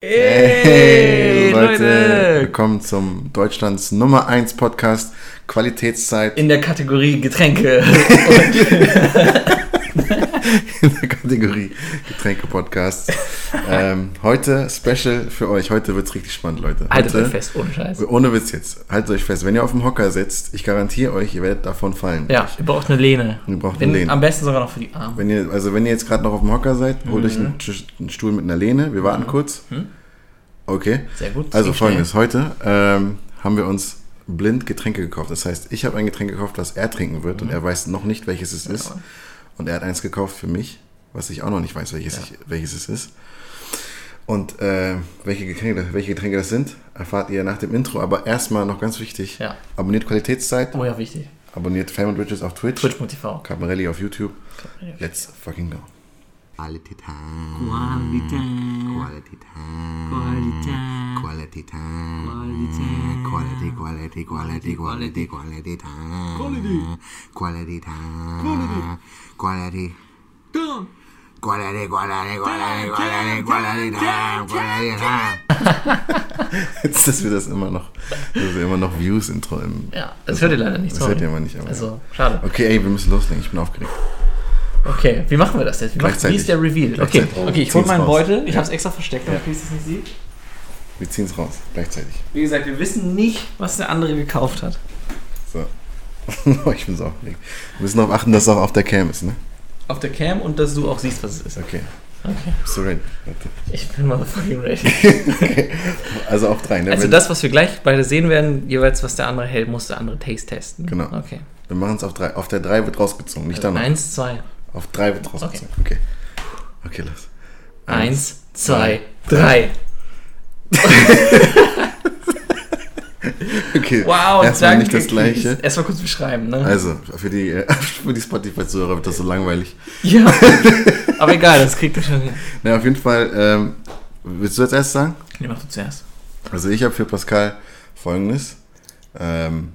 Hey, Leute, Leute! willkommen zum Deutschlands Nummer 1 Podcast Qualitätszeit In der Kategorie Getränke. in der Kategorie Getränke Podcast. ähm, heute Special für euch. Heute wird's richtig spannend, Leute. Haltet euch fest, ohne Scheiß. Ohne Witz jetzt. Haltet euch fest. Wenn ihr auf dem Hocker sitzt, ich garantiere euch, ihr werdet davon fallen. Ja, ihr braucht eine Lehne. Ihr braucht Wenn, eine Lehne. Am besten sogar noch für die Arme. Wenn ihr, also wenn ihr jetzt gerade noch auf dem Hocker seid, holt Mhm. euch einen, einen Stuhl mit einer Lehne. Wir warten kurz. Okay. Sehr gut. Also ging schnell. folgendes, heute ähm, haben wir uns blind Getränke gekauft. Das heißt, ich habe ein Getränk gekauft, das er trinken wird und er weiß noch nicht, welches es ist. Ja. Und er hat eins gekauft für mich, was ich auch noch nicht weiß, welches, ich, welches es ist. Und äh, welche, Getränke, welche Getränke das sind, erfahrt ihr nach dem Intro. Aber erstmal noch ganz wichtig, Ja. abonniert Qualitätszeit, Oh ja, wichtig. abonniert Fam und Riches auf Twitch, Twitch.tv. Camarelli auf YouTube. Let's fucking go. Quality time. Quality time. Quality time. Quality, quality, quality, quality, quality time. Quality. Quality time. Quality. Quality, quality, quality, quality, quality time. Quality time. Jetzt, dass wir das immer noch, dass wir immer noch Views-Intro im. Ja, das hört ihr leider nicht. Das hört ihr aber nicht, aber Also, schade. Okay, ey, wir müssen loslegen. Ich bin aufgeregt. Okay, wie machen wir das jetzt? Wie, macht, wie ist der Reveal? Okay, okay ich hole Zieh's meinen raus. Beutel. Ich Ja. habe es extra versteckt, damit Chris es nicht sieht. Wir ziehen es raus. Gleichzeitig. Wie gesagt, wir wissen nicht, was der andere gekauft hat. So. Ich bin so aufgeregt. Wir müssen darauf achten, dass es auch auf der Cam ist, ne? Auf der Cam und dass du auch siehst, was es ist. Okay. Okay. Bist du ready? Ich bin motherfucking ready. Also auf drei, ne? Also Wenn- das, was wir gleich beide sehen werden, jeweils was der andere hält, muss der andere Taste testen. Genau. Okay. Wir machen es auf drei. Auf der drei wird rausgezogen, nicht Also danach. eins, zwei. Auf drei wird rausgezogen. Okay. Okay, los. Eins, zwei, drei. Okay. Wow, Erstmal danke. nicht das gleiche. Erstmal kurz beschreiben, ne? Also, für die, für die Spotify-Zuhörer wird das so langweilig. Ja. Aber egal, das kriegt ihr schon hin. Na, auf jeden Fall, ähm, willst du jetzt erst sagen? Nee, mach du zuerst. Also ich habe für Pascal folgendes. Ähm,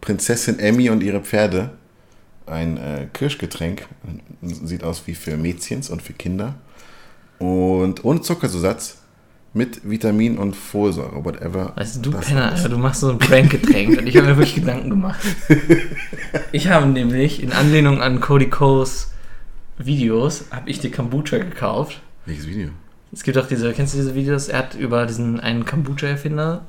Prinzessin Emmy und ihre Pferde. Ein äh, Kirschgetränk. Sieht aus wie für Mädchens und für Kinder. Und ohne Zuckersatz. Mit Vitamin und Folsäure, whatever. Weißt du, du Penner. Alter, du machst so ein Prank-Getränk und ich habe mir wirklich Gedanken gemacht. Ich habe nämlich in Anlehnung an Cody Co's Videos, habe ich dir Kombucha gekauft. Welches Video? Es gibt auch diese, kennst du diese Videos? Er hat über diesen einen Kombucha-Erfinder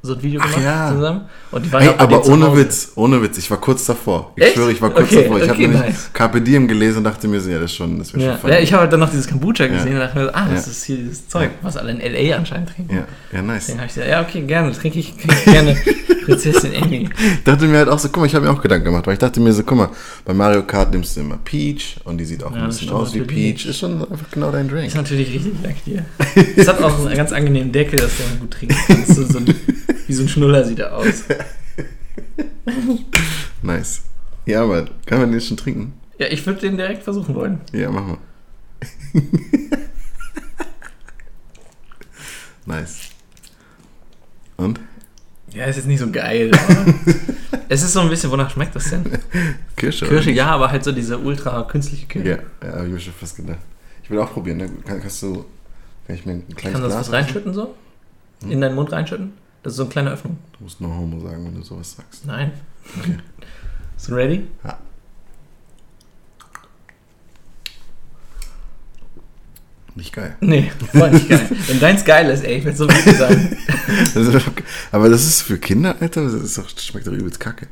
so ein Video Ach gemacht ja. zusammen. Und die waren bei aber ohne. Witz, ohne Witz, ich war kurz davor. Ich Echt? schwöre, ich war kurz Okay, davor. Ich habe okay, nämlich nice. Carpe Diem gelesen und dachte mir ja, das ist schon, das wäre Ja, schon voll. ja, ich habe halt dann noch dieses Kombucha gesehen Ja. und dachte mir, ah, das ist hier dieses Zeug, was alle in L.A. anscheinend trinken. ja, ja, nice. Deswegen habe ich gesagt, ja, okay, gerne, trinke ich, trinke ich gerne Prinzessin. Ich dachte mir halt auch so, guck mal, ich habe mir auch Gedanken gemacht, weil ich dachte mir so, guck mal, bei Mario Kart nimmst du immer Peach und die sieht auch Ja, ein bisschen aus wie. Peach. Ist schon einfach genau dein Drink. Ist natürlich richtig, dank dir. Es hat auch einen ganz angenehmen Deckel, dass du man gut trinken kannst. So, so ein, wie so ein Schnuller sieht er aus. Nice. Ja, aber kann man den schon trinken? Ja, ich würde den direkt versuchen wollen. Ja, mach mal. nice. Und? Ja, ist jetzt nicht so geil, es ist so ein bisschen, wonach schmeckt das denn? Kirsche? Kirsche, ja, aber halt so diese ultra künstliche Kirsche. Ja, ja habe ich mir schon fast gedacht. Ich will auch probieren. Ne? Kann, kannst du, kann ich mir ein kleines Kannst du das reinschütten so? Hm? In deinen Mund reinschütten? Das ist so eine kleine Öffnung. Du musst nur Homo sagen, wenn du sowas sagst. Nein. Okay. Bist du ready? Nicht geil. Nee, voll nicht geil. Wenn deins geil ist, ey, ich werde so wütend sein. Das aber das ist für Kinder, Alter. Das, ist doch, das schmeckt doch übelst kacke.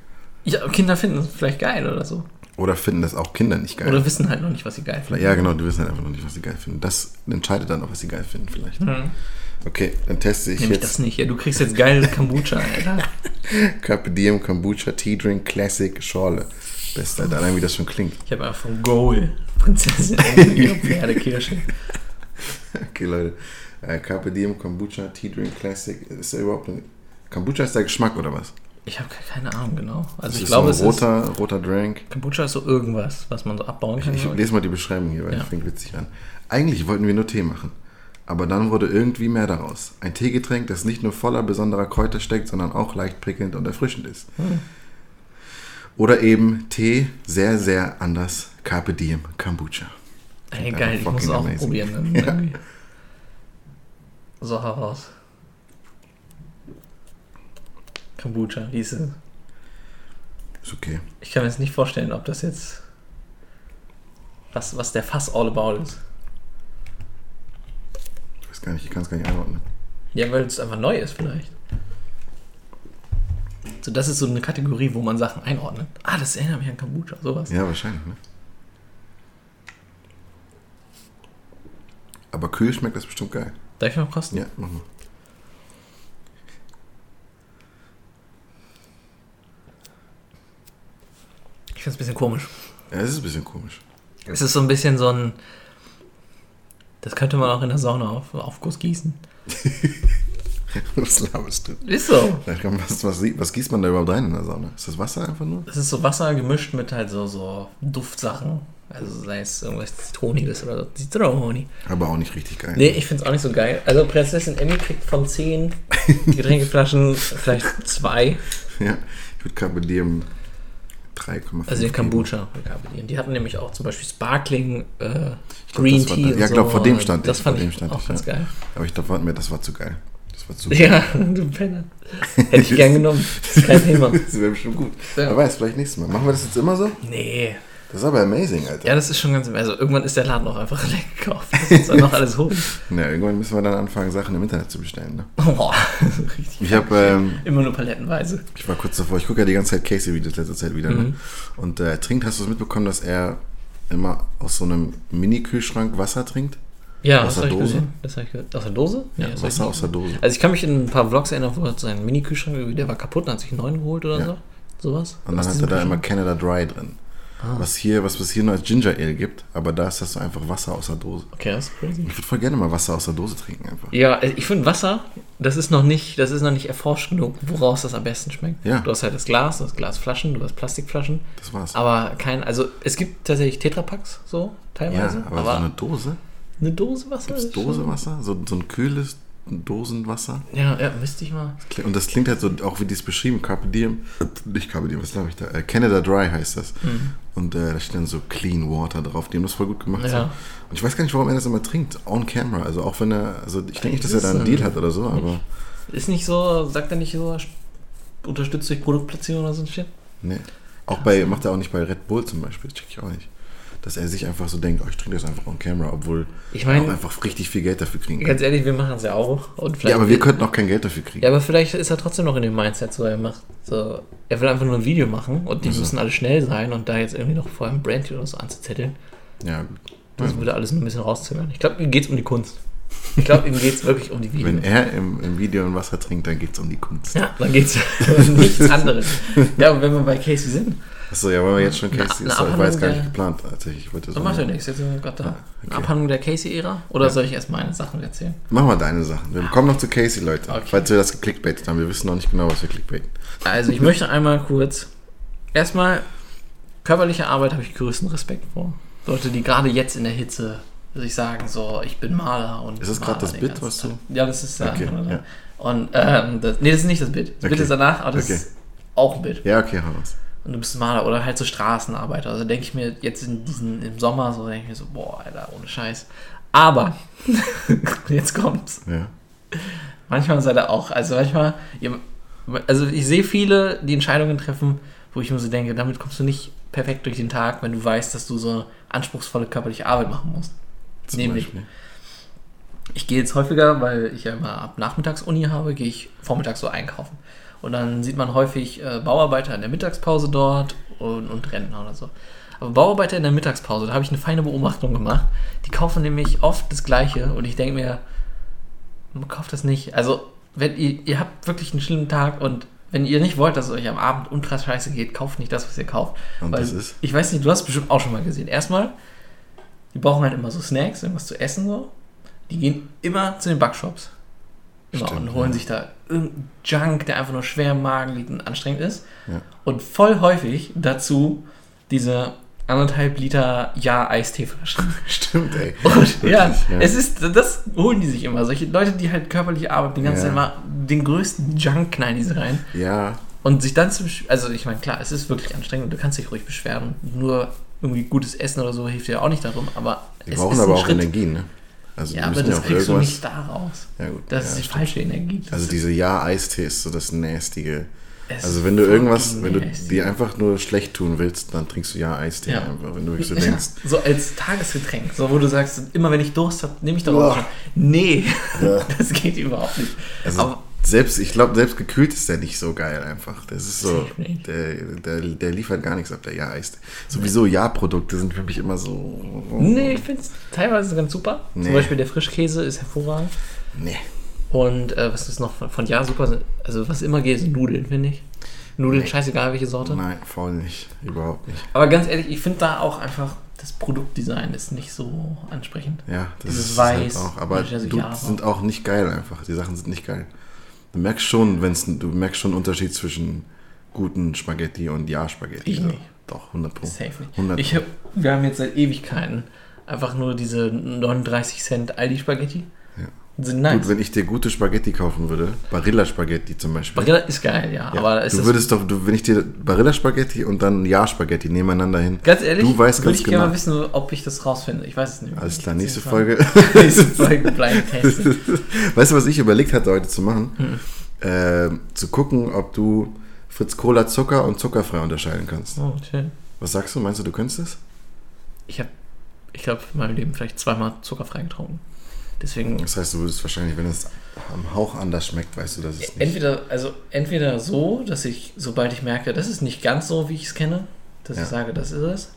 Ja, Kinder finden es vielleicht geil oder so. Oder finden das auch Kinder nicht geil. Oder wissen halt noch nicht, was sie geil finden. ja, genau, die wissen halt einfach noch nicht, was sie geil finden. Das entscheidet dann auch, was sie geil finden, vielleicht. Hm. Okay, dann teste ich Nämlich das jetzt nicht. Ja, du kriegst jetzt geile Kombucha, Alter. Carpe Diem Kombucha Tea Drink Classic Schorle. Best, Alter, allein wie das schon klingt. Ich habe einfach von Goal Prinzessin Pferdekirsche. Okay, Leute. Äh, Carpe Diem Kombucha Tea Drink Classic. Ist der überhaupt ein. Kombucha ist der Geschmack oder was? Ich habe keine Ahnung genau. Also Das ich ist glaube, so es ein ist roter, roter Drink. Kombucha ist so irgendwas, was man so abbauen kann. Ich ich. lese mal die Beschreibung hier, weil Ja. das fängt witzig an. Eigentlich wollten wir nur Tee machen. Aber dann wurde irgendwie mehr daraus. Ein Teegetränk, das nicht nur voller besonderer Kräuter steckt, sondern auch leicht prickelnd und erfrischend ist. Hm. Oder eben Tee sehr, sehr anders. Carpe Diem Kombucha. Ey, geil, ich muss es auch amazing. probieren. Dann Ja. So heraus. Kombucha, diese. Ist okay. Ich kann mir jetzt nicht vorstellen, ob das jetzt. Was, was der Fass all about ist. Ich weiß gar nicht, ich kann es gar nicht einordnen. Ja, weil es einfach neu ist, vielleicht. So, das ist so eine Kategorie, wo man Sachen einordnet. Ah, das erinnert mich an Kombucha, sowas. Ja, wahrscheinlich, ne? Aber kühl schmeckt das bestimmt geil. Darf ich mal kosten? Ja, mach mal. Ich finde es ein bisschen komisch. Ja, es ist ein bisschen komisch. Es ist so ein bisschen so ein. Das könnte man auch in der Sauna auf Aufguss gießen. Was laberst du? Ist so. Was, was, was gießt man da überhaupt rein in der Sauna? Ist das Wasser einfach nur? Das ist so Wasser gemischt mit halt so, so Duftsachen. Also sei es irgendwas Zitroniges oder so. Zitroni. Aber auch nicht richtig geil. Nee, ich finde es auch nicht so geil. Also Prinzessin Emmy kriegt von 10 Getränkeflaschen vielleicht zwei. Ja, ich würde Carpe Diem 3,5 Also den. Kombucha. Die hatten nämlich auch zum Beispiel Sparkling, äh, glaub, Green war Tea. da- ja, so. glaub, vor dem stand Das ich, fand vor dem ich auch ich, ganz ja. geil. Aber ich dachte mir, das war zu geil. War zu Ja, du Penner. Hätte ich gern genommen. Das ist kein Thema. Das wäre bestimmt gut. Ja. Wer weiß, vielleicht nächstes Mal. Machen wir das jetzt immer so? Nee. Das ist aber amazing, Alter. Ja, das ist schon ganz. Also irgendwann ist der Laden auch einfach leer gekauft. Das ist dann noch alles holen. Ja, irgendwann müssen wir dann anfangen, Sachen im Internet zu bestellen. Ne? Boah, richtig. Ich habe, ähm, Immer nur palettenweise. ich war kurz davor, ich gucke ja die ganze Zeit Casey-Videos letzter Zeit wieder. Mhm. Ne? Und äh, er trinkt, hast du es mitbekommen, dass er immer aus so einem Mini-Kühlschrank Wasser trinkt? Ja, Aus das der habe ich Dose? gesehen. Das hab ich gehört. Aus der Dose? Nee, ich Wasser aus der Dose. Also ich kann mich in ein paar Vlogs erinnern, wo er seinen Mini-Kühlschrank, der war kaputt, dann hat sich einen neuen geholt oder Ja. so. Sowas. Und dann hat er da immer. Canada Dry drin. Ah. Was hier, was es hier nur als Ginger Ale gibt, aber da ist das so einfach Wasser aus der Dose. Okay, das ist crazy. Ich würde voll gerne mal Wasser aus der Dose trinken einfach. Ja, ich finde Wasser, das ist noch nicht, das ist noch nicht erforscht genug, woraus das am besten schmeckt. Ja. Du hast halt das Glas, du hast Glasflaschen, du hast Plastikflaschen, Das war's. aber kein, also es gibt tatsächlich Tetrapacks so ja, teilweise, aber, so eine Dose? Eine Dose Wasser. Gibt's ist schon- Dosewasser? So, so ein kühles Dosenwasser? Ja, ja, müsste ich mal. Und das klingt halt so, auch wie die es beschrieben, Carpe Diem, nicht Carpe Diem, was glaube ich da? Äh, Canada Dry heißt das. Mhm. Und äh, da steht dann so Clean Water drauf. Die haben das voll gut gemacht. Ja. So. Und ich weiß gar nicht, warum er das immer trinkt, on camera. Also auch wenn er, also ich denke nicht, dass er da einen Deal hat oder so, aber Ist nicht so, sagt er nicht so, unterstützt durch Produktplatzierung oder so ein Shit? nee. Auch bei, macht er auch nicht bei Red Bull zum Beispiel, das check ich auch nicht. Dass er sich einfach so denkt, oh, ich trinke das einfach on camera, obwohl Ich er auch einfach richtig viel Geld dafür kriegen kann. ganz ehrlich, wir machen es ja auch. Ja, aber wir könnten auch kein Geld dafür kriegen. Ja, aber vielleicht ist er trotzdem noch in dem Mindset, so er macht so, er will einfach nur ein Video machen und die Also. müssen alle schnell sein und da jetzt irgendwie noch vor einem Brand oder so anzuzetteln, Ja, gut. das würde alles nur ein bisschen rauszögern. Ich glaube, ihm geht es um die Kunst. Ich glaube, ihm geht es wirklich um die Videos. Wenn er im, im Video ein Wasser trinkt, dann geht es um die Kunst. ja, dann geht es um nichts anderes. Ja, und wenn wir bei Casey sind, Achso, ja, weil wir jetzt schon Casey eine ist, ich war jetzt gar nicht geplant tatsächlich. Ich wollte so macht ja nichts. Jetzt sind wir gerade da. Ah, Eine okay. Abhandlung der Casey-Ära? Oder Ja. soll ich erst meine Sachen erzählen? Mach mal deine Sachen. Wir kommen noch zu Casey, Leute. Okay. Falls wir das geklickbaitet haben. Wir wissen noch nicht genau, was wir clickbaiten. Also, ich möchte einmal kurz. Erstmal, körperliche Arbeit habe ich größten Respekt vor. Leute, die gerade jetzt in der Hitze sich sagen, so, ich bin Maler und. Ist das gerade das Bit, was du-. Ja, das ist ja. Okay, ja. Und, ähm, das, nee, das ist nicht das Bit. Das Bit Okay. ist danach, aber das Okay. ist auch ein Bit. Ja, okay, hau raus. Und du bist Maler oder halt so Straßenarbeiter. Also denke ich mir jetzt in diesen, im Sommer so, denke ich mir so, boah, Alter, ohne Scheiß. Aber, jetzt kommt's. Ja. Manchmal seid ihr auch, also manchmal, ihr, also ich sehe viele, die Entscheidungen treffen, wo ich mir so denke, damit kommst du nicht perfekt durch den Tag, wenn du weißt, dass du so anspruchsvolle körperliche Arbeit machen musst. Zum Nämlich, Beispiel. ich gehe jetzt häufiger, weil ich ja immer ab Nachmittags Uni habe, gehe ich vormittags so einkaufen. Und dann sieht man häufig äh, Bauarbeiter in der Mittagspause dort und, und Rentner oder so. Aber Bauarbeiter in der Mittagspause, da habe ich eine feine Beobachtung gemacht. Die kaufen nämlich oft das Gleiche und ich denke mir, man kauft das nicht. Also, wenn ihr, ihr habt wirklich einen schlimmen Tag und wenn ihr nicht wollt, dass es euch am Abend ultra scheiße geht, kauft nicht das, was ihr kauft. Und Weil, das ist? Ich weiß nicht, du hast es bestimmt auch schon mal gesehen. Erstmal, die brauchen halt immer so Snacks, irgendwas zu essen so. Die gehen immer zu den Backshops. Immer Stimmt, und holen ja. sich da irgendeinen Junk, der einfach nur schwer im Magen liegt und anstrengend ist. Ja. Und voll häufig dazu diese anderthalb Liter Ja-Eisteeflaschen. Stimmt, ey. Und Wirklich, ja, ja. es ist, das holen die sich immer. Solche Leute, die halt körperlich arbeiten, die ganze Ja. Zeit mal den größten Junk knallen die sie rein. Ja, Und sich dann zu besch- also ich meine, klar, es ist wirklich anstrengend, du kannst dich ruhig beschweren. Nur irgendwie gutes Essen oder so hilft dir auch nicht darum, aber die es brauchen ist aber ein auch Schritt. Energien, ne? Also Ja, aber das auch kriegst du nicht daraus. Ja, gut. Das ja, ist die stimmt. falsche Energie. Also diese Ja-Eistee ist so das Nastige. Es Also wenn du irgendwas, wenn du dir einfach nur schlecht tun willst, dann trinkst du Ja-Eistee Ja. einfach. Wenn du wirklich so Ja, denkst, so als Tagesgetränk, so wo du sagst, immer wenn ich Durst habe, nehme ich doch Boah. auch schon. Nee, Ja. das geht überhaupt nicht. also Aber selbst, ich glaube, selbst gekühlt ist der nicht so geil einfach. Das ist so, der, der, der liefert gar nichts ab, der Ja-Eistee. Sowieso Ja-Produkte sind für mich immer so. nee, ich finde es teilweise ganz super. Nee. Zum Beispiel der Frischkäse ist hervorragend. Nee. Und äh, was ist noch von, von Ja super? Also was immer geht, sind Nudeln, finde ich. Nudeln, Nee. scheißegal welche Sorte. Nein, voll nicht. Überhaupt nicht. Aber ganz ehrlich, ich finde da auch einfach, das Produktdesign ist nicht so ansprechend. Ja, das Dieses ist halt Weiß, auch. Aber manche so du, sind auch nicht geil einfach. Die Sachen sind nicht geil. Du merkst schon, wenn's, du merkst schon einen Unterschied zwischen guten Spaghetti und Ja-Spaghetti. Ich So. nicht. Doch, 100 Pro. Safe nicht. 100 Ich hab, wir haben jetzt seit Ewigkeiten einfach nur diese 39 Cent Aldi-Spaghetti. Sind nice. Gut, wenn ich dir gute Spaghetti kaufen würde, Barilla-Spaghetti zum Beispiel. Barilla ist geil, ja. Ja, aber du würdest doch, du, wenn ich dir Barilla-Spaghetti und dann Ja-Spaghetti nebeneinander hin. Ganz ehrlich, du weißt würde ich gerne genau. mal wissen, ob ich das rausfinde. Ich weiß es nicht. Alles klar, nächste. Folge. nächste Folge Blind Test. weißt du, was ich überlegt hatte, heute zu machen? Hm. Äh, zu gucken, ob du Fritz Cola Zucker und zuckerfrei unterscheiden kannst. Oh, schön. Was sagst du? Meinst du, du könntest es? Ich habe, ich glaube, in meinem Leben vielleicht zweimal zuckerfrei getrunken. Deswegen Das heißt, du würdest wahrscheinlich, wenn es am Hauch anders schmeckt, weißt du, dass es nicht. entweder, also entweder so, dass ich, sobald ich merke, das ist nicht ganz so, wie ich es kenne, dass Ja. ich sage, das ist es,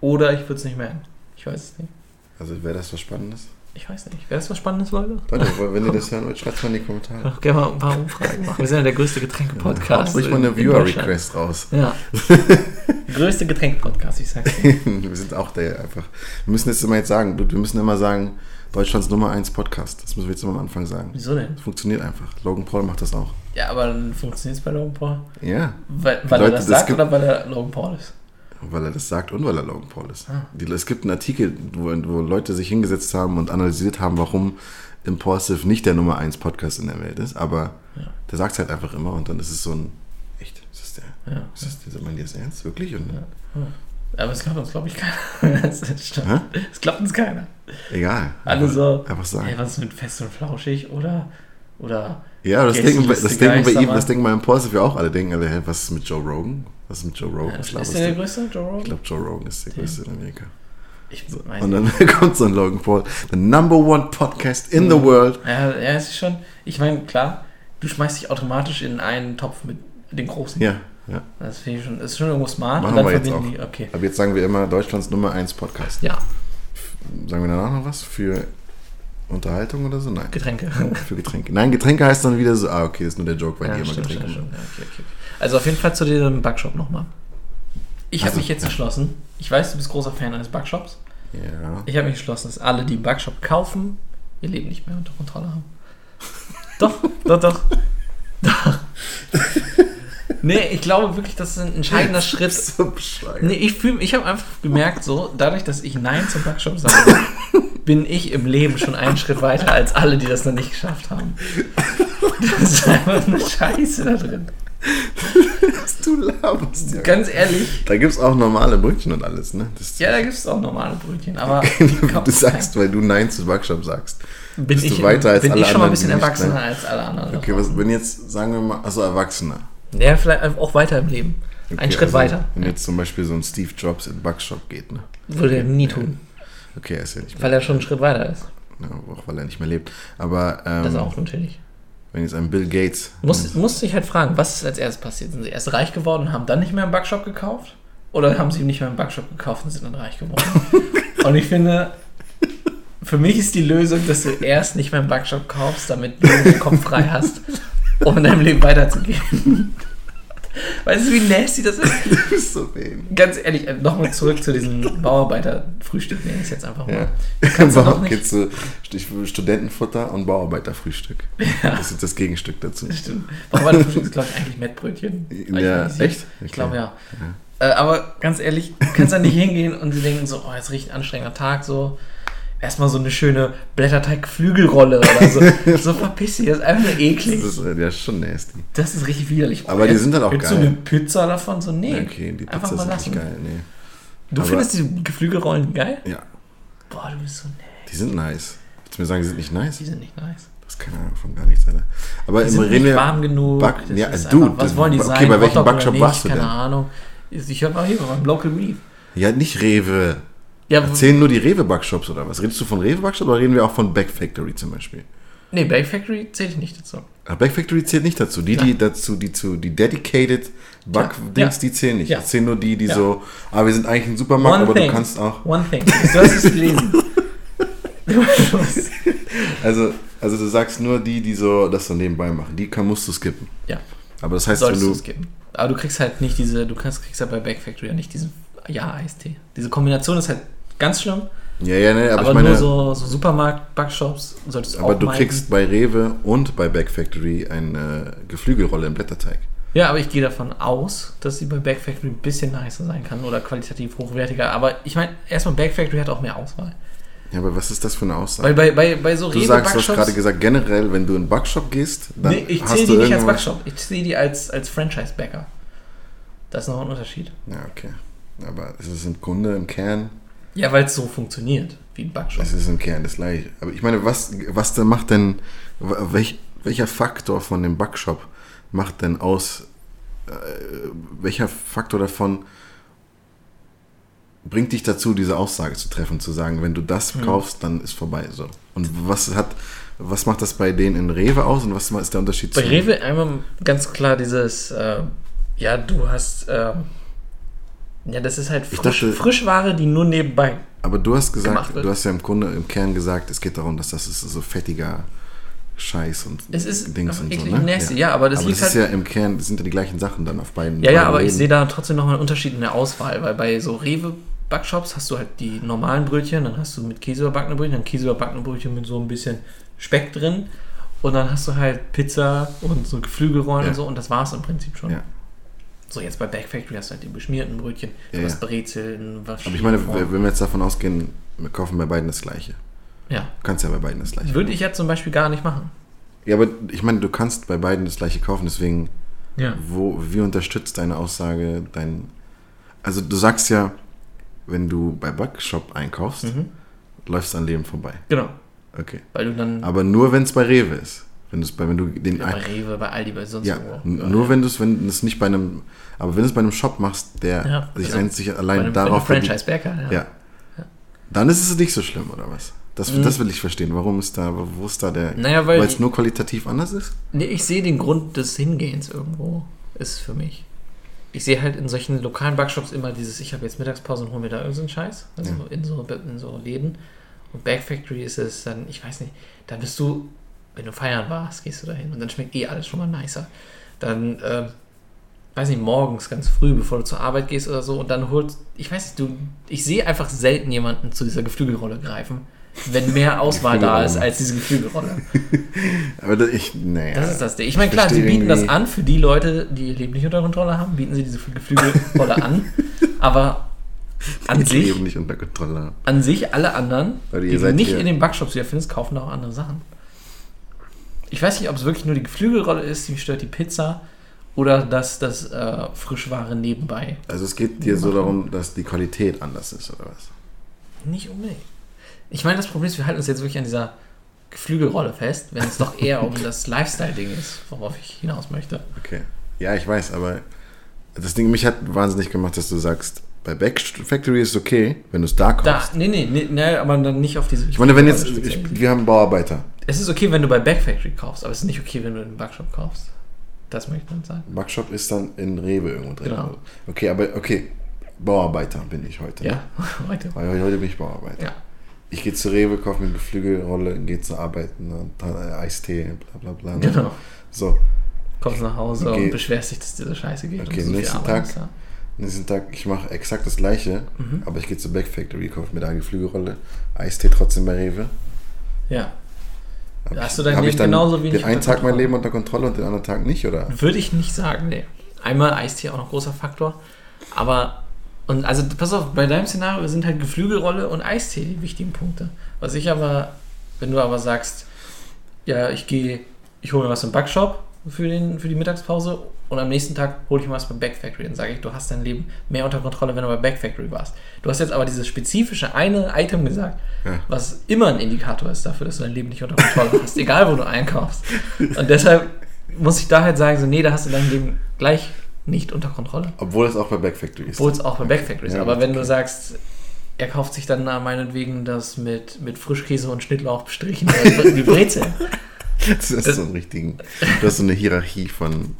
oder ich würde es nicht merken. Ich weiß es nicht. Also wäre das was Spannendes? Ich weiß nicht. Wäre das was Spannendes, Leute? Leute, wenn ihr das hören wollt, schreibt es mal in die Kommentare. Ach, gerne mal ein paar Umfragen machen. Wir sind ja der größte Getränke-Podcast. Haut ruhig mal in- eine. Viewer-Request raus. Ja. größte Getränke-Podcast, ich sag's dir. wir sind auch der einfach. Wir müssen jetzt immer jetzt sagen, wir müssen immer sagen, Deutschlands Nummer 1 Podcast. Das müssen wir jetzt immer am Anfang sagen. Wieso denn? Das funktioniert einfach. Logan Paul macht das auch. Ja, aber funktioniert es bei Logan Paul? Ja, Weil, weil er Leute, das das sagt oder weil er Logan Paul ist? weil er das sagt und weil er Logan Paul ist. Ah. Die, es gibt einen Artikel, wo, wo Leute sich hingesetzt haben und analysiert haben, warum Impulsive nicht der Nummer 1 Podcast in der Welt ist, aber Ja. der sagt es halt einfach immer und dann ist es so ein. Echt? Ist das der? Ja. Ist das, der meint ihr das ernst? Wirklich? Und, Ja. Aber es glaubt uns, glaube ich, keiner. das? Es glaubt uns keiner. Egal. Alle so, Einfach sagen. Ey, was ist mit fest und flauschig oder oder Ja, das denken, bei- das denken bei ihm, das denken bei Impulsive ja auch alle. Denken alle, hä, was ist mit Joe Rogan? Was ist mit Joe Rogan? ja, Was ist der der größte Joe Rogan? Ich glaube, Joe Rogan ist der größte in Amerika. Ich weiß Und dann kommt so ein Logan Paul, the number one podcast in the world. Ja, ja, es ist schon. Ich meine, klar, du schmeißt dich automatisch in einen Topf mit den großen. Ja, ja. Das finde ich schon, ist schon irgendwo smart. Machen und dann wir jetzt verbinden die, okay. Aber jetzt sagen wir immer Deutschlands Nummer 1 Podcast. Ja, Sagen wir danach noch was? Für Unterhaltung oder so? Nein. Getränke. Für Getränke. Nein, Getränke heißt dann wieder so, ah, okay, ist nur der Joke, weil ja, die immer Getränke stimmt, stimmt. Ja, okay, okay. Also auf jeden Fall zu diesem Backshop nochmal. Ich habe Also, mich jetzt ja. entschlossen. Ich weiß, du bist großer Fan eines Backshops. Ja. Ich habe mich entschlossen, dass alle, die einen Backshop kaufen, ihr Leben nicht mehr unter Kontrolle haben. doch, doch, doch. Doch. Nee, ich glaube wirklich, das ist ein entscheidender Schritt. So. Nee, ich ich habe einfach gemerkt, so, dadurch, dass ich Nein zum Backshop sage, bin ich im Leben schon einen Schritt weiter als alle, die das noch nicht geschafft haben. Das ist einfach eine Scheiße da drin. Was du laberst, ja. Ganz ehrlich, Da gibt es auch normale Brötchen und alles, ne? Ja, da gibt es auch normale Brötchen, aber du sagst, weil du Nein zu Backshop sagst. bin bist ich, du weiter als bin alle ich schon mal ein bisschen erwachsener ne? als alle anderen. Okay, was, wenn jetzt, sagen wir mal, also Erwachsener. Ja, vielleicht auch weiter im Leben. Okay, Einen Schritt also, weiter. Wenn jetzt zum Beispiel so ein Steve Jobs in Backshop geht, ne? Würde er nie tun, Okay, er ist ja nicht mehr, weil er schon einen Schritt weiter ist. ja, auch weil er nicht mehr lebt. Aber Das ähm, auch natürlich. wenn jetzt ein Bill Gates. Muss, musste ich halt fragen, was ist als erstes passiert? Sind sie erst reich geworden und haben dann nicht mehr im Backshop gekauft? Oder haben sie nicht mehr im Backshop gekauft und sind dann reich geworden? und ich finde, für mich ist die Lösung, dass du erst nicht mehr im Backshop kaufst, damit du den Kopf frei hast, um in deinem Leben weiterzugehen. Weißt du, wie nasty das ist? du bist so wen. Ganz ehrlich, äh, nochmal zurück zu diesem Bauarbeiter-Frühstück, nenne ich es jetzt einfach mal. Ja. Du kannst doch Bau- nicht- zu Studentenfutter und Bauarbeiterfrühstück. Das ist das Gegenstück dazu. Stimmt. Bauarbeiterfrühstück ist, glaube ich, eigentlich Mettbrötchen. Ja, Eigentlich echt? Ich Okay. glaube, ja. Äh, aber ganz ehrlich, du kannst da nicht hingehen und sie denken so, oh, jetzt riecht ein anstrengender Tag, so. Erstmal so eine schöne Blätterteig-Flügelrolle oder so. so verpiss dich, das ist einfach nur eklig. Das ist äh, ja schon nasty. Das ist richtig widerlich. Aber die sind dann auch Willst geil. du eine Pizza davon? So, nee. Okay, die Pizza ist nicht geil, nee. Du Aber- findest die Geflügelrollen geil? Ja, Boah, du bist so, nee. die sind nice. Willst du mir sagen, die sind nicht nice? Die sind nicht nice. Das ist keine Ahnung von gar nichts, Alter. Aber Die im sind nicht warm genug. Back, ja, ist du, was wollen die okay, sein? bei welchem Backshop warst du Keine denn? Ahnung. Ich höre mal hier beim Local Reef. Ja, nicht Rewe. Ja, Erzählen nur die Rewe-Backshops oder was? Redest du von Rewe-Backshops oder reden wir auch von Back Factory zum Beispiel? nee, Bake Factory zähle ich nicht dazu. Ah, Back Factory zählt nicht dazu. Die, die dazu, die zu, die dedicated Back-Dings, Ja. die zählen nicht. Ja. Zählen nur die, die so, ah, wir sind eigentlich ein Supermarkt, One aber thing. du kannst auch. One thing. Du hast es gelesen. Also, also du sagst nur die, die so das so nebenbei machen. Die kann, musst du skippen. ja, Aber das heißt, wenn solltest du du. es geben. Aber du kriegst halt nicht diese, du kannst, kriegst halt bei Bake Factory ja nicht diesen Ja-Eistee. Diese Kombination ist halt ganz schlimm. Ja, ja, ne, aber, Aber, ich meine. nur so, so Supermarkt-Backshops solltest du aber auch du meiden. kriegst bei Rewe und bei Back Factory eine Geflügelrolle im Blätterteig. Ja, aber ich gehe davon aus, dass sie bei Bake Factory ein bisschen nicer sein kann oder qualitativ hochwertiger. Aber ich meine, erstmal Bake Factory hat auch mehr Auswahl. Ja, aber was ist das für eine Aussage? Weil bei, bei, bei so du sagst, du hast Rewe-Backshops... gerade gesagt, generell, wenn du in einen Backshop gehst, dann Nee, ich zähle die nicht als Backshop. Ich zähle die als, als Franchise-Bäcker. Das ist noch ein Unterschied. Ja, okay. Aber es ist im Grunde, im Kern, Ja, weil es so funktioniert, wie ein Backshop. es ist im Kern das gleiche. Aber ich meine, was, was denn macht denn, welch, welcher Faktor von dem Backshop macht denn aus, äh, welcher Faktor davon bringt dich dazu, diese Aussage zu treffen, zu sagen, wenn du das Hm. kaufst, dann ist vorbei. So. Und was hat, was macht das bei denen in Rewe aus und was ist der Unterschied Bei Rewe einmal ganz klar dieses, äh, ja, du hast, äh, ja, das ist halt Ich frisch, dachte- Frischware, die nur nebenbei. Aber du hast gesagt, du hast ja im Grunde im Kern gesagt, es geht darum, dass das ist so fettiger Scheiß und Es ist Dings und so. Ne? nasty, ja, aber das aber das ist halt- ja im Kern, das sind ja die gleichen Sachen dann auf beiden. Ja, ja, beiden aber ich Läden. sehe da trotzdem noch einen Unterschied in der Auswahl, weil bei so Rewe-Backshops hast du halt die normalen Brötchen, dann hast du mit Käse überbackene Brötchen, dann Käse überbackene Brötchen mit so ein bisschen Speck drin und dann hast du halt Pizza und so Geflügelrollen Ja. und so und das war's im Prinzip schon. Ja. So, jetzt bei Back Factory hast du halt die beschmierten Brötchen, Ja, was ja. Brezeln, was Aber ich meine, Form. wenn wir jetzt davon ausgehen, wir kaufen bei beiden das Gleiche. Ja. Du kannst ja bei beiden das Gleiche. Würde ich ja zum Beispiel gar nicht machen. Ja, aber ich meine, du kannst bei beiden das Gleiche kaufen, deswegen, Ja. wo, wie unterstützt deine Aussage dein. Also, du sagst ja, wenn du bei Backshop einkaufst, Mhm. läufst du an Leben vorbei. Genau. Okay. Weil du dann Aber nur, wenn es bei Rewe ist. Wenn, bei, wenn du den ja, bei Rewe, bei Aldi, bei sonst Ja, wo. n- nur wenn du es, wenn es nicht bei einem, aber wenn du es bei einem Shop machst, der Ja, sich genau. einzig allein einem, darauf bei einem verdient- Franchise-Bäcker, ja. dann ist es nicht so schlimm, oder was? Das, Mhm. das will ich verstehen. Warum ist da, wo ist da der, Naja, weil- es nur qualitativ anders ist? Nee, ich sehe den Grund des Hingehens irgendwo, ist für mich. Ich sehe halt in solchen lokalen Backshops immer dieses, ich habe jetzt Mittagspause und hole mir da irgendeinen Scheiß, also Ja. in, so, in so Läden. Und Back Factory ist es dann, ich weiß nicht, da bist du, wenn du feiern warst, gehst du dahin und dann schmeckt eh alles schon mal nicer. Dann, ähm, weiß nicht, morgens ganz früh, bevor du zur Arbeit gehst oder so und dann holst, ich weiß nicht, du, ich sehe einfach selten jemanden zu dieser Geflügelrolle greifen, wenn mehr Auswahl da ist als diese Geflügelrolle. Aber das, ich, naja. Das ist das Ding. Ich meine, klar, sie bieten das an für die Leute, die ihr Leben nicht unter Kontrolle haben, bieten sie diese Geflügelrolle an. Aber an Ich sich, Leben nicht unter Kontrolle haben. an sich, alle anderen, Weil ihr die du nicht hier- in den Backshops wieder findest, kaufen da auch andere Sachen. Ich weiß nicht, ob es wirklich nur die Geflügelrolle ist, die stört die Pizza oder dass das äh, Frischware nebenbei. Also es geht dir so darum, dass die Qualität anders ist, oder was? Nicht unbedingt. Ich meine, das Problem ist, wir halten uns jetzt wirklich an dieser Geflügelrolle fest, wenn es doch eher um das Lifestyle-Ding ist, worauf ich hinaus möchte. Okay. Ja, ich weiß, aber das Ding, mich hat wahnsinnig gemacht, dass du sagst, bei Back Factory ist es okay, wenn du es da kaufst. Da, nee, nee, nee, nee, aber dann nicht auf diese. Ich meine, wenn jetzt, ich, wir haben Bauarbeiter. Es ist okay, wenn du bei Back Factory kaufst, aber es ist nicht okay, wenn du in Backshop kaufst. Das möchte man sagen. Backshop ist dann in Rewe irgendwo drin. Genau. Okay, aber okay, Bauarbeiter bin ich heute. Ja, heute. Weil heute bin ich Bauarbeiter. Ja. Ich gehe zu Rewe, kaufe mir eine Geflügelrolle, gehe zur Arbeit, ne, dann, äh, Eistee, bla bla bla. ne? Genau. So, Kommst nach Hause Okay. und beschwerst dich, dass dir so scheiße geht. Okay, und so nächsten Tag. ist da. nächsten Tag, ich mache exakt das gleiche, Mhm. aber ich gehe zur Back Factory, kaufe mir da eine Geflügelrolle, Eistee trotzdem bei Rewe. Ja. Hast du dein Leben ich dann genauso wenig Den einen Tag mein. Leben unter Kontrolle und den anderen Tag nicht, oder? Würde ich nicht sagen, nee. Einmal Eistee auch noch großer Faktor. Aber, und also pass auf, bei deinem Szenario sind halt Geflügelrolle und Eistee die wichtigen Punkte. Was ich aber, wenn du aber sagst, ja, ich gehe, ich hole mir was im Backshop für, den, für die Mittagspause und am nächsten Tag hole ich mal was bei Back Factory. Dann sage ich, du hast dein Leben mehr unter Kontrolle, wenn du bei Back Factory warst. Du hast jetzt aber dieses spezifische eine Item gesagt, Ja. was immer ein Indikator ist dafür, dass du dein Leben nicht unter Kontrolle hast, egal wo du einkaufst. Und deshalb muss ich da halt sagen, so, nee, da hast du dein Leben gleich nicht unter Kontrolle. Obwohl es auch bei Back Factory ist. Obwohl es auch bei Back Factory ist. Ja, aber wenn okay. du sagst, er kauft sich dann meinetwegen das mit, mit Frischkäse und Schnittlauch bestrichen, die Brezel. Das ist so ein richtigen. Du hast so eine Hierarchie von,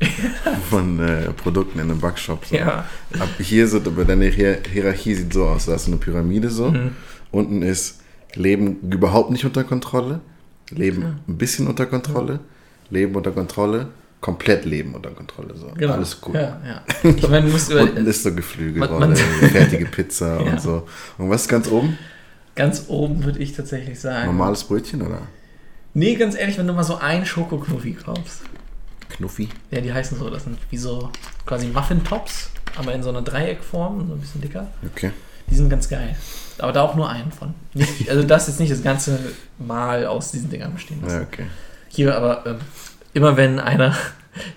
von äh, Produkten in einem Backshop. So. Ja. Ab hier so, aber deine Hier Hierarchie sieht so aus. Da hast du eine Pyramide so. Mhm. Unten ist Leben überhaupt nicht unter Kontrolle. Leben ein bisschen unter Kontrolle. Leben unter Kontrolle. Komplett Leben unter Kontrolle. So. Genau. Alles gut. Ja, ja. Ich meine, du musst über, Unten ist so Geflügelrolle, man- fertige Pizza Ja. und so. Und was ist ganz oben? ganz oben würde ich tatsächlich sagen. Normales Brötchen oder? Nee, ganz ehrlich, wenn du mal so ein Schokoknuffi kaufst. Knuffi? Ja, die heißen so, das sind wie so quasi Muffin-Tops, aber in so einer Dreieckform, so ein bisschen dicker. Okay. Die sind ganz geil. Aber da auch nur einen von. Nicht, also das ist nicht das ganze Mal aus diesen Dingern bestehen. lassen. Ja, okay. Hier aber ähm, immer wenn einer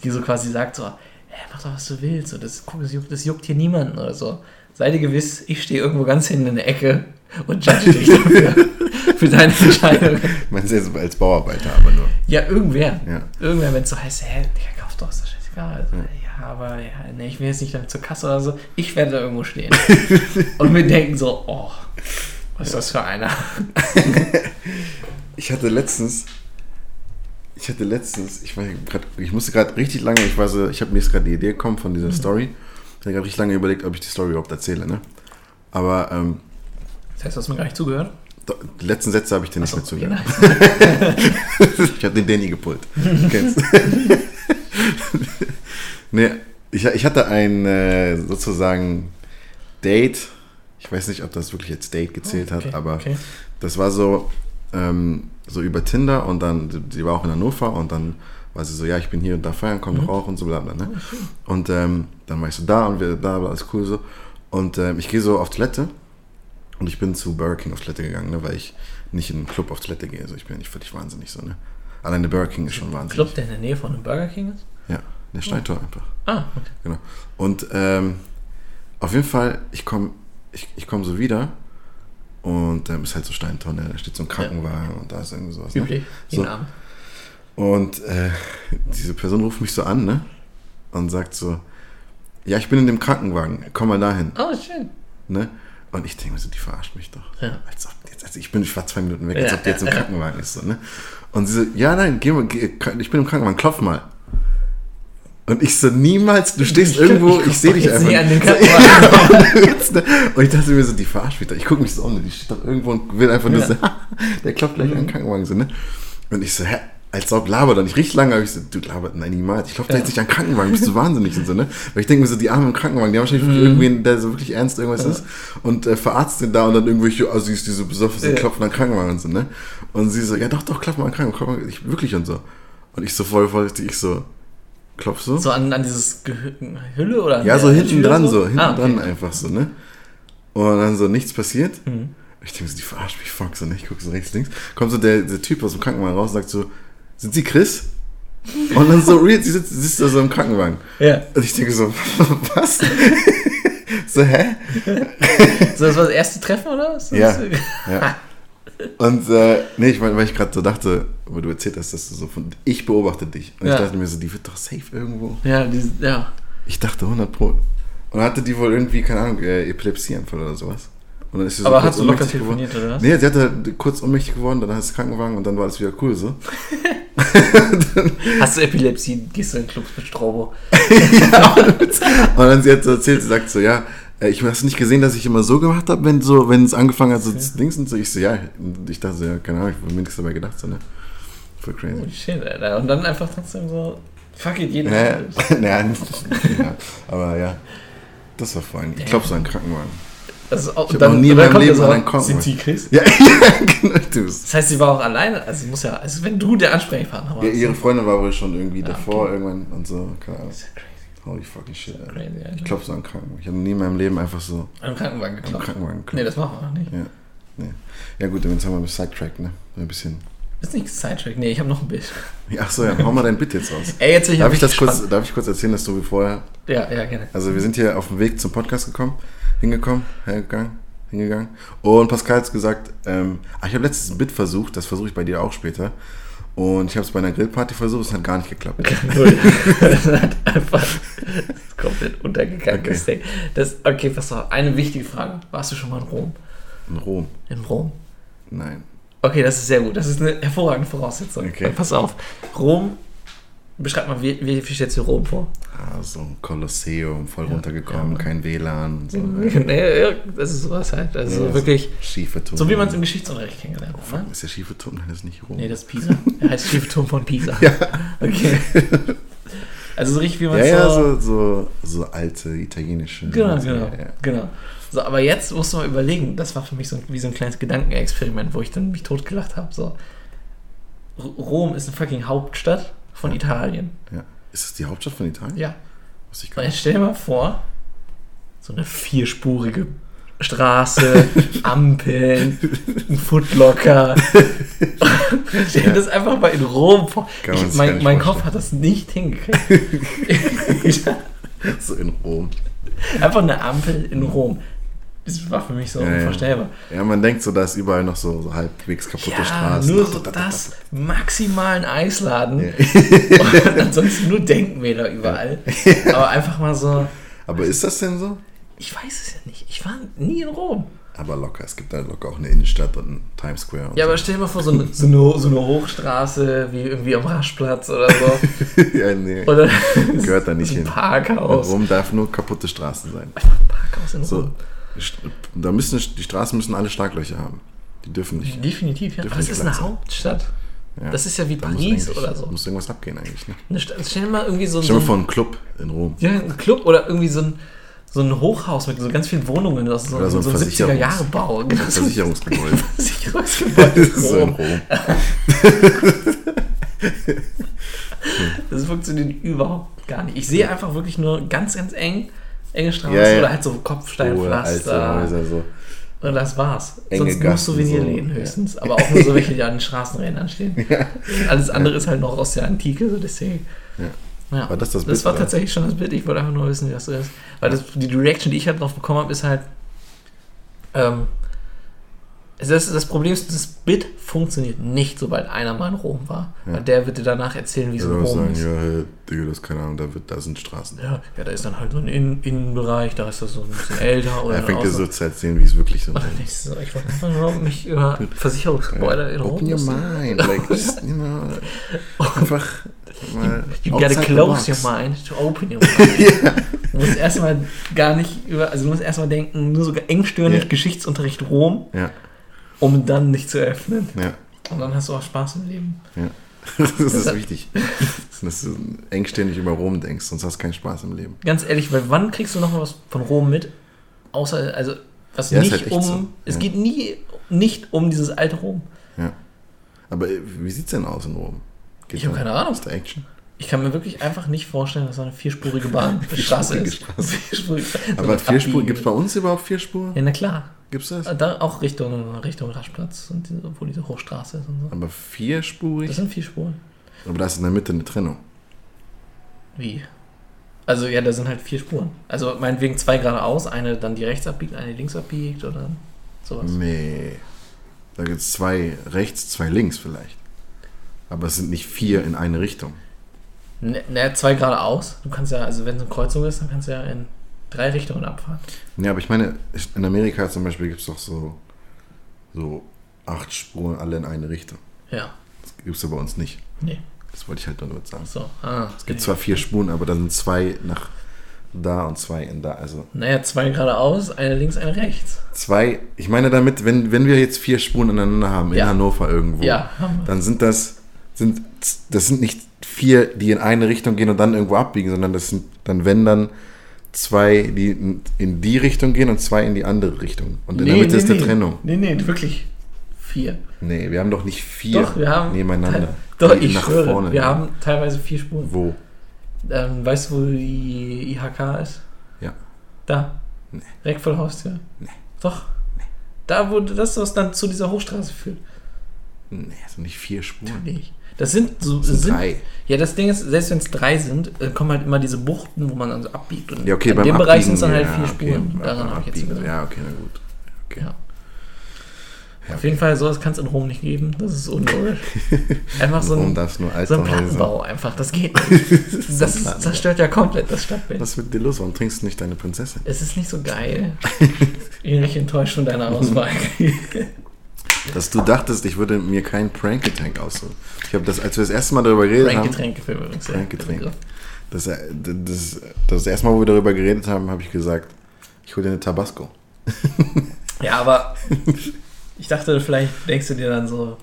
die so quasi sagt so, hey, mach doch was du willst, so, das, guck, das, juckt, das juckt hier niemanden oder so. Sei dir gewiss, ich stehe irgendwo ganz hinten in der Ecke und judge dich dafür, für deine Entscheidung. Meinst du jetzt als Bauarbeiter aber nur? Ja, irgendwer. Ja. Irgendwer, wenn es so heißt, hä, der kauft doch, ist doch scheißegal. Also, ja. aber ja, nee, ich will jetzt nicht damit zur Kasse oder so. Ich werde da irgendwo stehen. und wir denken so, oh, was ist das für einer? Ich hatte letztens, ich hatte letztens, ich war grad, ich musste gerade richtig lange, ich war so, ich habe mir jetzt gerade die Idee gekommen von Mhm. dieser Story. Ich habe gerade richtig lange überlegt, ob ich die Story überhaupt erzähle, ne? Aber ähm, Das heißt, du hast mir gar nicht zugehört? die letzten Sätze habe ich dir nicht mehr okay, zugehört. nice. ich habe den Danny gepult. Kennst nee, ich, ich hatte ein äh, sozusagen Date. Ich weiß nicht, ob das wirklich als Date gezählt Oh, Okay, hat, aber okay. das war so, ähm, so über Tinder und dann, die war auch in Hannover und dann war sie so, ja, ich bin hier und da feiern, komm doch auch und so bla bla. Ne? Und ähm, dann war ich so da und wir da war alles cool so. Und ähm, ich gehe so auf Toilette und ich bin zu Burger King auf Toilette gegangen, ne, weil ich nicht in einen Club auf Toilette gehe. Also ich bin ja nicht völlig wahnsinnig so, ne? Alleine Burger King ist schon wahnsinnig. Club, der in der Nähe von einem Burger King ist? Ja, der Steintor einfach. Ah, okay. Genau. Und ähm, auf jeden Fall, ich komme ich, ich komm so wieder und ähm, ist halt so Steintonne, da steht so ein Krankenwagen und da ist irgendwie sowas. Ne? Üblich. So. Jeden Abend. Und äh, diese Person ruft mich so an, ne? Und sagt so, ja, ich bin in dem Krankenwagen, komm mal dahin, Oh, schön. ne? Und ich denke mir so, die verarscht mich doch. Ja. Als ob jetzt, also ich bin, ich war zwei Minuten weg, Ja, als ob die jetzt im ja, ja. Krankenwagen ist, so, ne? Und sie so, ja, nein, geh mal, geh, ich bin im Krankenwagen, klopf mal. Und ich so, niemals, du stehst Stimmt, irgendwo, ich ich, sehe dich einfach. an den So, ja, und ich dachte mir so, die verarscht mich doch. Ich gucke mich so um, die steht doch irgendwo und will einfach nur Ja. so, der klopft gleich an den Krankenwagen, so, ne? Und ich so, hä? Als ob laber doch nicht richtig lange, habe ich so, du labert, nein, niemals. Ich klopfe da Ja. jetzt nicht an den Krankenwagen, bist du wahnsinnig und so, ne? Weil ich denke mir so, die Armen im Krankenwagen, die haben wahrscheinlich Mhm. irgendwen, der so wirklich ernst irgendwas ist und äh, verarzt den da und dann irgendwelche Assis, die so besoffen sind, Ja. klopfen an Krankenwagen und so, ne? Und sie so, ja doch, doch, klopf mal an Krankenwagen, klopf mal, ich, wirklich und so. Und ich so voll vorsichtig, ich so, klopf so. So an, an dieses Gehü Hülle oder an Ja, so hinten Tür dran, so, hinten Ah, okay. dran einfach so, ne? Und dann so nichts passiert. Mhm. Ich denke so, die verarscht mich, fuck, so, ne? Ich gucke so rechts, links. Kommt so der, der Typ aus dem Krankenwagen raus und sagt so, sind Sie Chris? Und dann so, real, sie sitzt, sitzt da so im Krankenwagen. Ja. Und ich denke so, was? so, hä? So, das war das erste Treffen oder was? Ja. Ja. Und, äh, nee, ich meine, weil ich gerade so dachte, wo du erzählt hast, dass du so von, ich beobachte dich. Und Ja. ich dachte mir so, die wird doch safe irgendwo. Ja, diese, ja. Ich dachte 100 Pro. Und hatte die wohl irgendwie, keine Ahnung, äh, Epilepsieanfall oder sowas. Und dann ist sie so Aber hast du locker geworden. telefoniert oder was? Nee, sie hatte kurz ohnmächtig geworden, dann ist Krankenwagen und dann war alles wieder cool so. Hast du Epilepsie, gehst du in Clubs mit Strobo. Und dann sie hat so erzählt, sie sagt so, ja, äh, ich hast nicht gesehen, dass ich immer so gemacht habe, wenn so, wenn es angefangen hat, so zu Dings und so. Ich so, ja, und ich dachte so, ja, keine Ahnung, ich habe mir nichts dabei gedacht, so, ne? Voll crazy. Oh shit, Alter. Und dann einfach trotzdem so, fuck it, jeden Naja, Abend. naja, ja, aber ja, das war vorhin. Ich glaube, so ein Krankenwagen. Das ist auch, Ich hab noch nie in meinem Leben ja an einen. Sind sie Chris? Ja, ja genau. Das heißt, sie war auch alleine. Also, muss ja, also wenn du der Ansprechpartner warst. Ja, ihre Freundin war wohl schon irgendwie Ah, davor irgendwann und so, keine Ahnung. Das ist ja crazy. Holy fucking shit, Alter. crazy Alter. Ich klopfe so an Krankenwagen. Ich habe nie in meinem Leben einfach so Am Krankenwagen am geklopft. Krankenwagen geklopft. Nee, das machen wir noch nicht. Ja. Nee. Ja gut, dann jetzt haben wir ein Sidetrack, ne? Ein bisschen. Ist nicht Sidetrack. Nee, ich habe noch ein Bild. Ach so, ja, hau mal dein Bit jetzt raus. Ey, jetzt ich Darf ich, das gespannt. kurz, darf ich kurz erzählen, dass du wie vorher. Ja, ja, gerne. Also, wir sind hier auf dem Weg zum Podcast gekommen, hingekommen, hergegangen, hingegangen. Und Pascal hat gesagt, ähm, ah, ich habe letztens ein Bit versucht, das versuche ich bei dir auch später. Und ich habe es bei einer Grillparty versucht, es hat gar nicht geklappt. Null. das hat einfach das ist komplett untergegangen, Okay. das Ding. Das, okay, pass auf. Eine wichtige Frage. Warst du schon mal in Rom? In Rom. In Rom? Nein. Okay, das ist sehr gut. Das ist eine hervorragende Voraussetzung. Okay. Pass auf. Rom, beschreib mal, wie, wie, stellst du Rom vor? Ah, so ein Kolosseum, voll Ja, runtergekommen, ja. kein WLAN. So, nee, ja, das ist sowas halt. Also Ja, wirklich, Schiefe Turm. so wie man es im Geschichtsunterricht kennengelernt hat. Ne? Ist der schiefe Turm? Nein, das ist nicht Rom. Nee, das ist Pisa. Er heißt Schiefturm von Pisa. Okay. Also so richtig, wie man ja, es ja, so... so, so, so alte italienische. Genau, so, genau, Ja, ja. genau. So, aber jetzt musst du mal überlegen, das war für mich so wie so ein kleines Gedankenexperiment, wo ich dann mich totgelacht habe. So. Rom ist eine fucking Hauptstadt von Ja. Italien. ja. Ist das die Hauptstadt von Italien? Ja. Wusste ich jetzt stell dir mal vor, so eine vierspurige Straße, Ampeln, ein Footlocker. stell dir das einfach mal in Rom vor. Ich, mein mein Kopf hat das nicht hingekriegt. So in Rom. einfach eine Ampel in Rom. Das war für mich so Ja, ja. unvorstellbar. Ja, man denkt so, da ist überall noch so, so halbwegs kaputte Ja, Straßen. nur so das, maximal ein Eisladen. Ja. Und ansonsten nur Denkmäler überall. Aber einfach mal so, Aber ist das denn so? ich weiß es ja nicht. Ich war nie in Rom. Aber locker, es gibt da locker auch eine Innenstadt und einen Times Square. Ja, aber stell dir mal vor, so eine, so eine, so eine Hochstraße wie irgendwie am Raschplatz oder so. so. ja, nee. Oder Gehört da nicht so ein hin. Parkhaus. Rom darf nur kaputte Straßen sein. Einfach ein Parkhaus in So, Rom. St- da müssen, die Straßen müssen alle Schlaglöcher haben. Die dürfen nicht. Definitiv, ja. Aber Dürfen es nicht ist eine sein. Hauptstadt. Ja. Das ist ja wie Da Paris oder so. Muss irgendwas abgehen eigentlich. Ne? Eine Stadt, stell dir mal irgendwie so, Stell so dir mal ein vor, einen Club in Rom. Ja, ein Club oder irgendwie so ein, so ein Hochhaus mit so ganz vielen Wohnungen. Das ist so, Oder so so ein ein 70er-Jahre-Bau. So ein Versicherungsgebäude. Versicherungsgebäude. so in. Rom. Das funktioniert überhaupt gar nicht. Ich sehe einfach wirklich nur ganz, ganz eng, enge Straßen Ja, ja. oder halt so Kopfsteinpflaster. So. Und das war's. Enge Sonst nur Gassen, Souvenirläden so, höchstens. Aber auch nur so welche, die an den Straßenrändern stehen. Alles andere ist halt noch aus der Antike, so deswegen. Ja. Ja. War das das Das Bild, war oder? tatsächlich schon das Bild. Ich wollte einfach nur wissen, wie das so ist. Weil das, die Reaction, die ich halt drauf bekommen habe, ist halt. Ähm, ist, das Problem ist, das Bit funktioniert nicht, sobald einer mal in Rom war. Ja. Weil der wird dir danach erzählen, wie es in Rom sagen, ist. ja, hey, Digga, das ist keine Ahnung, da, wird, da sind Straßen. Ja, ja, da ist dann halt so ein Innen Innenbereich, da ist das so ein bisschen älter. Oder Er fängt dir so zu erzählen, wie es wirklich so du so, ich wollte einfach nur mich über Versicherungsgebäude in Rom Open your mind, like, just, you know, einfach mal You gotta close your mind to open your mind. Du musst erstmal gar nicht über, also du musst erstmal denken, nur so engstirnig Ja. Geschichtsunterricht Rom, Ja, um dann nicht zu öffnen. ja, Und dann hast du auch Spaß im Leben. ja. Das ist wichtig. Dass du engständig über Rom denkst, sonst hast du keinen Spaß im Leben. Ganz ehrlich, weil wann kriegst du noch mal was von Rom mit? Außer, also, was Ja, ist nicht halt um, so. es Ja. geht nie, nicht um dieses alte Rom. Ja. Aber äh, wie sieht's denn aus in Rom? Geht Ich hab da- keine Ahnung. Ist da Action? Ich kann mir wirklich einfach nicht vorstellen, dass da eine vierspurige Bahnstraße Vierspurige ist. Straße. Vierspurige so Aber mit vier Spuren, Abbiegen. gibt es bei uns überhaupt vier Spuren? Ja, na klar. Gibt's das? Da auch Richtung, Richtung Raschplatz, und diese, wo diese Hochstraße ist und so. Aber vierspurig? Das sind vier Spuren. Aber da ist in der Mitte eine Trennung. Wie? Also ja, da sind halt vier Spuren. Also meinetwegen zwei geradeaus, eine dann die rechts abbiegt, eine die links abbiegt oder sowas. Nee. Da gibt es zwei rechts, zwei links vielleicht. Aber es sind nicht vier in eine Richtung. Ne, ne, zwei geradeaus. Du kannst ja, also wenn es eine Kreuzung ist, dann kannst du ja in drei Richtungen abfahren. Nee, aber ich meine, in Amerika zum Beispiel gibt es doch so, so acht Spuren alle in eine Richtung. Ja. Das gibt es ja bei uns nicht. Nee. Das wollte ich halt nur damit sagen. So. Ah, Es gibt zwar vier Spuren, aber dann sind zwei nach da und zwei in da. Also Naja, zwei geradeaus, eine links, eine rechts. zwei, ich meine damit, wenn, wenn wir jetzt vier Spuren ineinander haben, in Ja. Hannover irgendwo, Ja, dann sind das, sind, das sind nicht vier, die in eine Richtung gehen und dann irgendwo abbiegen, sondern das sind dann, wenn dann, zwei, die in, die Richtung gehen und zwei in die andere Richtung. Und in der Mitte ist eine Trennung. Nee, nee, wirklich vier. Nee, wir haben doch nicht vier Doch, wir haben. nebeneinander. Doch, ich nach schwöre, vorne wir haben teilweise vier Spuren. Wo? Ähm, weißt du, wo die IHK ist? Ja. Da. Nee. Direkt vor der Haustür. Nee. Doch. Da, wo das, was dann zu dieser Hochstraße führt. Nee, sind nicht vier Spuren. Natürlich. Das sind so. Das sind drei. Ja, das Ding ist, selbst wenn es drei sind, äh, kommen halt immer diese Buchten, wo man dann so abbiegt. Und Ja, okay, in beim dem Bereich sind es dann halt ja, vier okay, Spuren. beim Daran habe ich jetzt gedacht. Ja, okay, na gut. Okay. Ja. Ja, Auf jeden Fall, sowas kann es in Rom nicht geben. Das ist unlogisch. Einfach so ein, so ein? Plattenbau einfach. Das geht nicht. Das ist, zerstört ja komplett das Stadtbild. Was mit dir los? Warum trinkst du nicht deine Prinzessin? Es ist nicht so geil. Ich bin richtig enttäuscht von deiner Auswahl. Dass du dachtest, ich würde mir kein Prank-Getränk aussuchen. Ich habe das, als wir das erste Mal darüber geredet haben, Frank-Getränke für übrigens. der Begriff. das, äh, das, das erste Mal, wo wir darüber geredet haben, habe ich gesagt, ich hole dir eine Tabasco. Ja, aber ich dachte, vielleicht denkst du dir dann so.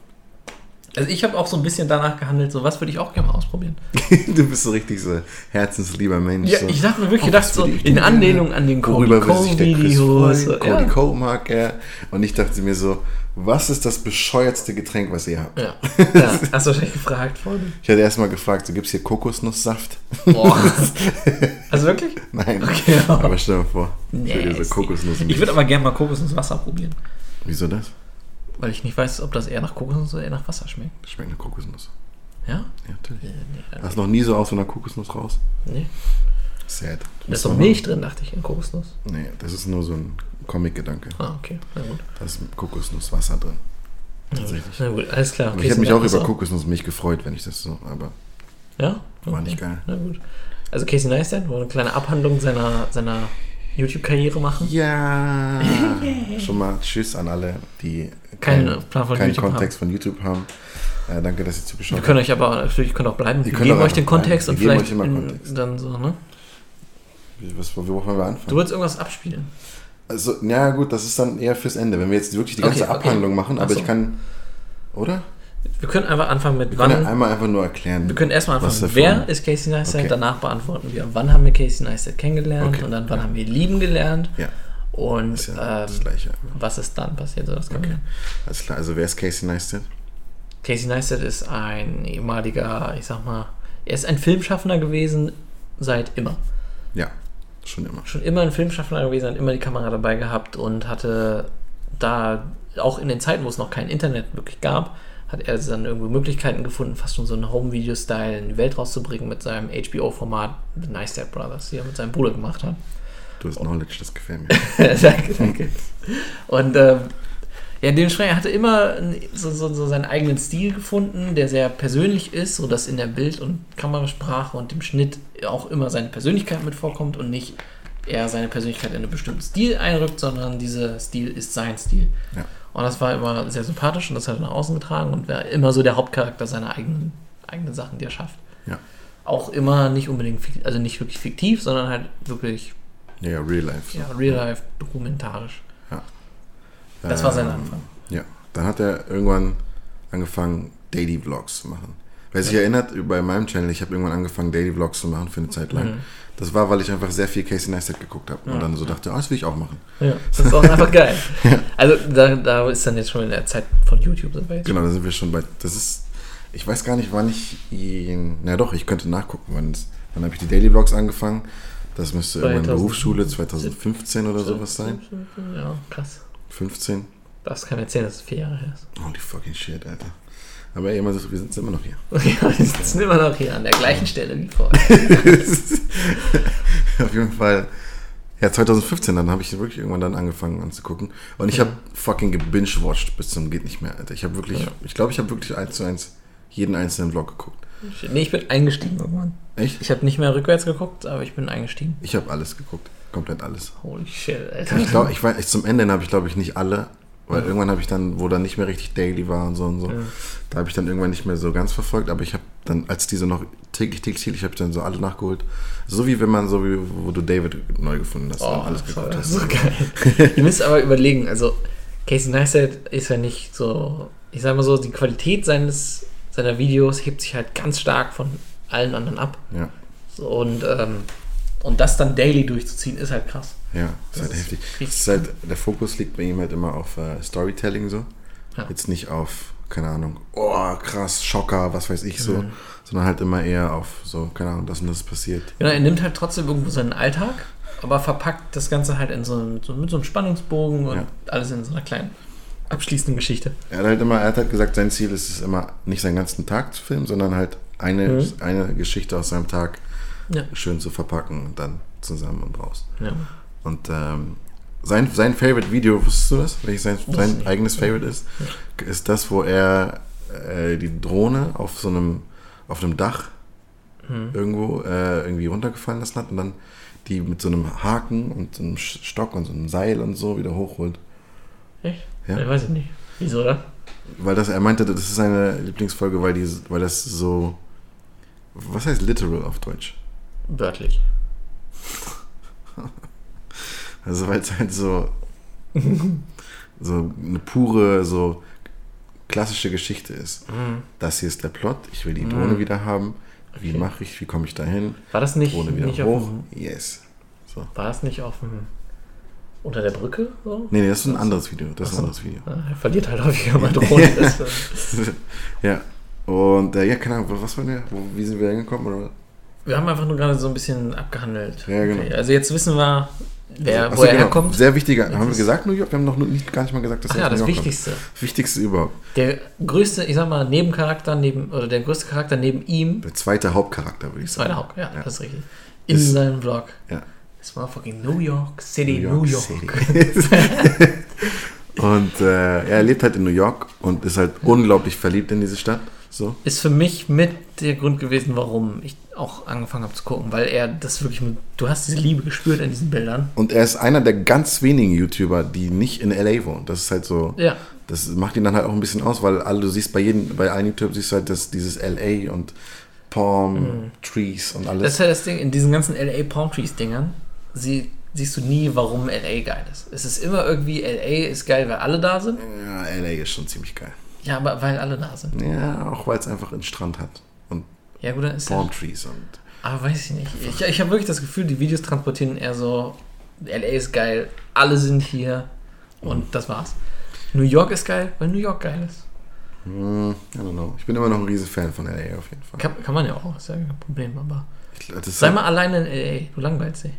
Also ich habe auch so ein bisschen danach gehandelt, so was würde ich auch gerne mal ausprobieren. du bist so richtig so herzenslieber Mensch. Ja, so. ich dachte mir wirklich Oh, gedacht, so würde in Anlehnung an den Cody Worüber würde sich der Chris Videos. freuen? Cody Cole mag er. Und ich dachte mir so, was ist das bescheuertste Getränk, was ihr habt? Ja. ja. Hast du wahrscheinlich gefragt vorhin? Ich hatte erstmal gefragt, so gibt es hier Kokosnusssaft? Boah. Also wirklich? Nein. Okay, ja. Aber stell dir vor, Nee, ich diese ist Kokosnuss. Ich würde aber gerne mal Kokosnusswasser probieren. Wieso das? Weil ich nicht weiß, ob das eher nach Kokosnuss oder eher nach Wasser schmeckt. Das schmeckt nach Kokosnuss. Ja? Ja, natürlich. Nee, nee, dann- Hast noch nie so aus so einer Kokosnuss raus? nee. Sad. Da ist doch Milch drin, dachte ich, in Kokosnuss. Nee, das ist nur so ein Comic-Gedanke. Ah, okay. Na gut. Da ist Kokosnusswasser drin. Tatsächlich. Na gut, alles klar. Okay, ich hätte mich auch Wasser. über Kokosnussmilch gefreut, wenn ich das so, aber Ja? war nicht geil. Na gut. Also Casey Neistat wollte eine kleine Abhandlung seiner, seiner YouTube-Karriere machen. Ja! Schon mal Tschüss an alle, die Keinen keinen Plan von keinen YouTube Kontext von YouTube haben. Äh, danke, dass ihr zugeschaut Wir habt. können euch aber natürlich können auch bleiben. Wir geben euch den. Kontext Wir und vielleicht Kontext. dann so, ne? Was, wo wollen wir anfangen? Du wolltest irgendwas abspielen. Also, ja gut, das ist dann eher fürs Ende, wenn wir jetzt wirklich die ganze Okay, okay. Abhandlung machen, Ach aber so. ich kann, oder? Wir können einfach anfangen mit Wir wann. können ja einmal einfach nur erklären. wir können erstmal anfangen, wer ist Casey Neistat, Okay. danach beantworten wir, wann haben wir Casey Neistat kennengelernt Okay, und dann wann ja. haben wir ihn lieben gelernt Ja, und ist ja ähm, das Gleiche. was ist dann passiert. So, das können Okay. wir. Alles klar, also wer ist Casey Neistat? Casey Neistat ist ein ehemaliger, ich sag mal, er ist ein Filmschaffender gewesen seit immer. Ja, schon immer. Schon immer ein Filmschaffender gewesen, hat immer die Kamera dabei gehabt und hatte da auch in den Zeiten, wo es noch kein Internet wirklich gab, hat er dann irgendwie Möglichkeiten gefunden, fast schon so einen Home-Video-Style in die Welt rauszubringen mit seinem HBO-Format The Neistat Brothers, die er mit seinem Bruder gemacht hat. Du hast Knowledge, das gefällt mir. danke, danke. Und ähm, ja, dementsprechend hat er immer so, so, so seinen eigenen Stil gefunden, der sehr persönlich ist, sodass in der Bild- und Kamerasprache und dem Schnitt auch immer seine Persönlichkeit mit vorkommt und nicht er seine Persönlichkeit in einen bestimmten Stil einrückt, sondern dieser Stil ist sein Stil. Ja. Und das war immer sehr sympathisch und das hat er nach außen getragen und war immer so der Hauptcharakter seiner eigenen, eigenen Sachen, die er schafft. Ja. Auch immer nicht unbedingt, also nicht wirklich fiktiv, sondern halt wirklich Ja, ja, Real Life. ja, real life, dokumentarisch. Ja. Das war sein Ähm, Anfang. Ja, dann hat er irgendwann angefangen, Daily Vlogs zu machen. Wer sich erinnert, bei meinem Channel, ich habe irgendwann angefangen, Daily Vlogs zu machen für eine Zeit lang. Mhm. Das war, weil ich einfach sehr viel Casey Neistat geguckt habe und dann so dachte, ah, das will ich auch machen. Ja, das ist auch einfach geil. Also da, da ist dann jetzt schon in der Zeit von YouTube sind wir jetzt. Genau, da sind wir schon bei. Das ist. Ich weiß gar nicht, wann ich ihn. Na doch, ich könnte nachgucken, wann, es- wann habe ich die Daily Vlogs angefangen. Das müsste irgendwann 2000. Berufsschule 2015 oder sowas sein. Ja, krass. 15. Das kann mir erzählen, dass es vier Jahre her ist. Holy fucking shit, Alter. Aber immer so, wir sind immer noch hier. Ja, wir sitzen immer noch hier an der gleichen Stelle wie vorher. Auf jeden Fall. Ja, 2015, dann habe ich wirklich irgendwann dann angefangen anzugucken. Und ich habe fucking gebingewatcht bis zum geht nicht mehr, Alter. Ich habe wirklich, Ja. ich glaube, ich habe wirklich eins zu eins jeden einzelnen Vlog geguckt. Nee, ich bin eingestiegen irgendwann. Echt? Ich habe nicht mehr rückwärts geguckt, aber ich bin eingestiegen. Ich habe alles geguckt. Komplett alles. Holy shit, Alter. Ich glaube, ich weiß, ich, zum Ende habe ich glaube ich nicht alle, weil irgendwann habe ich dann, wo dann nicht mehr richtig daily war und so und so, Ja. da habe ich dann irgendwann nicht mehr so ganz verfolgt, aber ich habe dann, als diese noch täglich, täglich, täglich, ich habe dann so alle nachgeholt. So wie wenn man so wie, wo du David neu gefunden hast Oh, und alles geguckt das hast. ist so geil. Ihr müsst aber überlegen, also Casey Neistat ist ja nicht so, ich sag mal so, die Qualität seines, seiner Videos hebt sich halt ganz stark von allen anderen ab. Ja, So, und, ähm, und das dann daily durchzuziehen, ist halt krass. ja, ist Das halt ist heftig. ist halt, der Fokus liegt bei ihm halt immer auf äh, Storytelling so. Ja. Jetzt nicht auf, keine Ahnung, oh krass, Schocker, was weiß ich so, Mhm. sondern halt immer eher auf so, keine Ahnung, das und das passiert. Genau, er nimmt halt trotzdem irgendwo seinen Alltag, aber verpackt das Ganze halt in so, einem- so mit so einem Spannungsbogen und Ja. alles in so einer kleinen abschließenden Geschichte. Er hat halt immer, er hat halt gesagt, sein Ziel ist es immer, nicht seinen ganzen Tag zu filmen, sondern halt eine, mhm. eine Geschichte aus seinem Tag ja. schön zu verpacken und dann zusammen und raus. Ja. Und ähm, sein, sein Favorite Video, wusstest du das? Welches sein, sein eigenes Favorite ist? Ist das, wo er äh, die Drohne auf so einem, auf einem Dach hm. irgendwo äh, irgendwie runtergefallen lassen hat und dann die mit so einem Haken und so einem Stock und so einem Seil und so wieder hochholt. Echt? Ja? Ich weiß ich nicht. Wieso, oder? Weil das, er meinte, das ist seine Lieblingsfolge, weil, die, weil das so. Was heißt literal auf Deutsch? Wörtlich. Also weil es halt so, so eine pure, so klassische Geschichte ist. Mhm. Das hier ist der Plot, ich will die mhm. Drohne mhm. wieder haben. Wie okay. mache ich, wie komme ich dahin? War das nicht, Drohne wieder nicht hoch? Yes. So. War das nicht auf dem unter der Brücke? So? Nee, nee, das ist ein anderes Video. Das ist ein anderes Video. er verliert halt häufiger mal Drohne. ja. Und äh, ja, keine Ahnung, was war der? Wo, wie sind wir hingekommen? Oder? Wir haben einfach nur gerade so ein bisschen abgehandelt. Ja, genau. Okay, also jetzt wissen wir, wer, also, wo er genau. herkommt. Sehr wichtiger. Haben wir gesagt New York? Wir haben noch nicht, gar nicht mal gesagt, dass Ach er ja, das Wichtigste. Kommt. Das Wichtigste überhaupt. Der größte, ich sag mal, Nebencharakter neben, oder der größte Charakter neben ihm. Der zweite Hauptcharakter, würde ich sagen. Zweite Haupt, ja, ja, das ist richtig. In ist, seinem Vlog. Ja. Das war fucking New York City, New York. New York. City. und äh, er lebt halt in New York und ist halt unglaublich verliebt in diese Stadt. So. Ist für mich mit der Grund gewesen, warum ich auch angefangen habe zu gucken, weil er das wirklich, mit, du hast diese Liebe gespürt in diesen Bildern. Und er ist einer der ganz wenigen YouTuber, die nicht in LA wohnen. Das ist halt so, ja. das macht ihn dann halt auch ein bisschen aus, weil alle, du siehst bei jedem, bei allen YouTubern siehst du halt das, dieses LA und Palm mhm. Trees und alles. Das ist halt das Ding, in diesen ganzen LA Palm Trees Dingern, sie, siehst du nie, warum LA geil ist. Es ist immer irgendwie, LA ist geil, weil alle da sind. Ja, LA ist schon ziemlich geil. Ja, aber weil alle da sind. Ja, auch weil es einfach einen Strand hat. Und ja, gut, dann ist Palm Trees und. Aber weiß ich nicht. Ich, ich habe wirklich das Gefühl, die Videos transportieren eher so, LA ist geil, alle sind hier und mhm. das war's. New York ist geil, weil New York geil ist. Mm, I don't know. Ich bin immer noch ein riesen Fan von LA auf jeden Fall. Kann, kann man ja auch, ist ja kein Problem, aber. Ich, sei mal alleine in LA, du langweilst dich.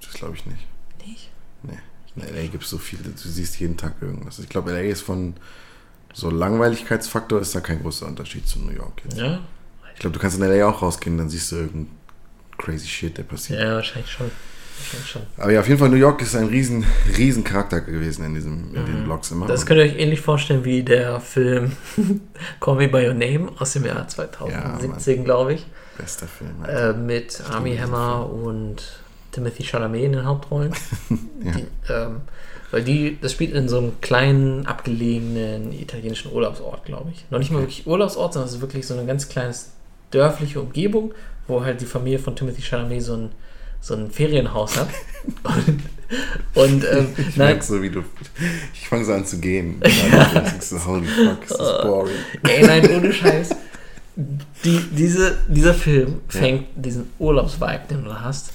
Das glaube ich nicht. Nicht? Nee. In LA gibt es so viel, du siehst jeden Tag irgendwas. Ich glaube, LA ist von so Langweiligkeitsfaktor ist da kein großer Unterschied zu New York jetzt. Ja. Ich glaube, du kannst in LA auch rausgehen, dann siehst du irgendeinen crazy Shit, der passiert. Ja, wahrscheinlich schon. Schon. Aber ja, auf jeden Fall New York ist ein riesen, riesen Charakter gewesen in, diesem, in mhm. den Vlogs immer. Das könnt ihr euch ähnlich vorstellen wie der Film Call Me By Your Name aus dem Jahr 2017, ja, glaube ich. Bester Film. Äh, mit Army Hammer und Timothy Chalamet in den Hauptrollen. ja. Die, ähm, weil die, das spielt in so einem kleinen, abgelegenen italienischen Urlaubsort, glaube ich. Noch nicht mal wirklich Urlaubsort, sondern es ist wirklich so eine ganz kleine dörfliche Umgebung, wo halt die Familie von Timothy Chalamet so ein, so ein Ferienhaus hat. und, und ähm, ich merke so, wie du. Ich fange so an zu gehen. so, Holy fuck, ist das boring. Ey, nein, ohne Scheiß. Die, diese, dieser Film fängt ja. diesen Urlaubsvibe, den du hast,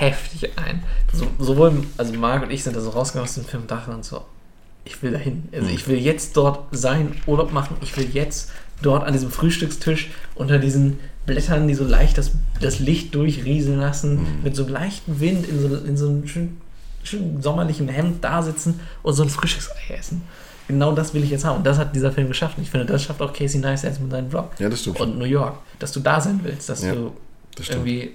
heftig ein. So, sowohl, also Marc und ich sind da so rausgegangen aus dem Film und dachten so, ich will dahin. Also ich will jetzt dort sein, Urlaub machen, ich will jetzt dort an diesem Frühstückstisch unter diesen Blättern, die so leicht das, das Licht durchrieseln lassen, mhm. mit so einem leichten Wind in so, in so einem schönen, schönen sommerlichen Hemd da sitzen und so ein Frühstücksei essen. Genau das will ich jetzt haben. Und das hat dieser Film geschafft. Und ich finde, das schafft auch Casey Neistat mit seinem Vlog. Ja, das stimmt. Und New York. Dass du da sein willst, dass ja, du das irgendwie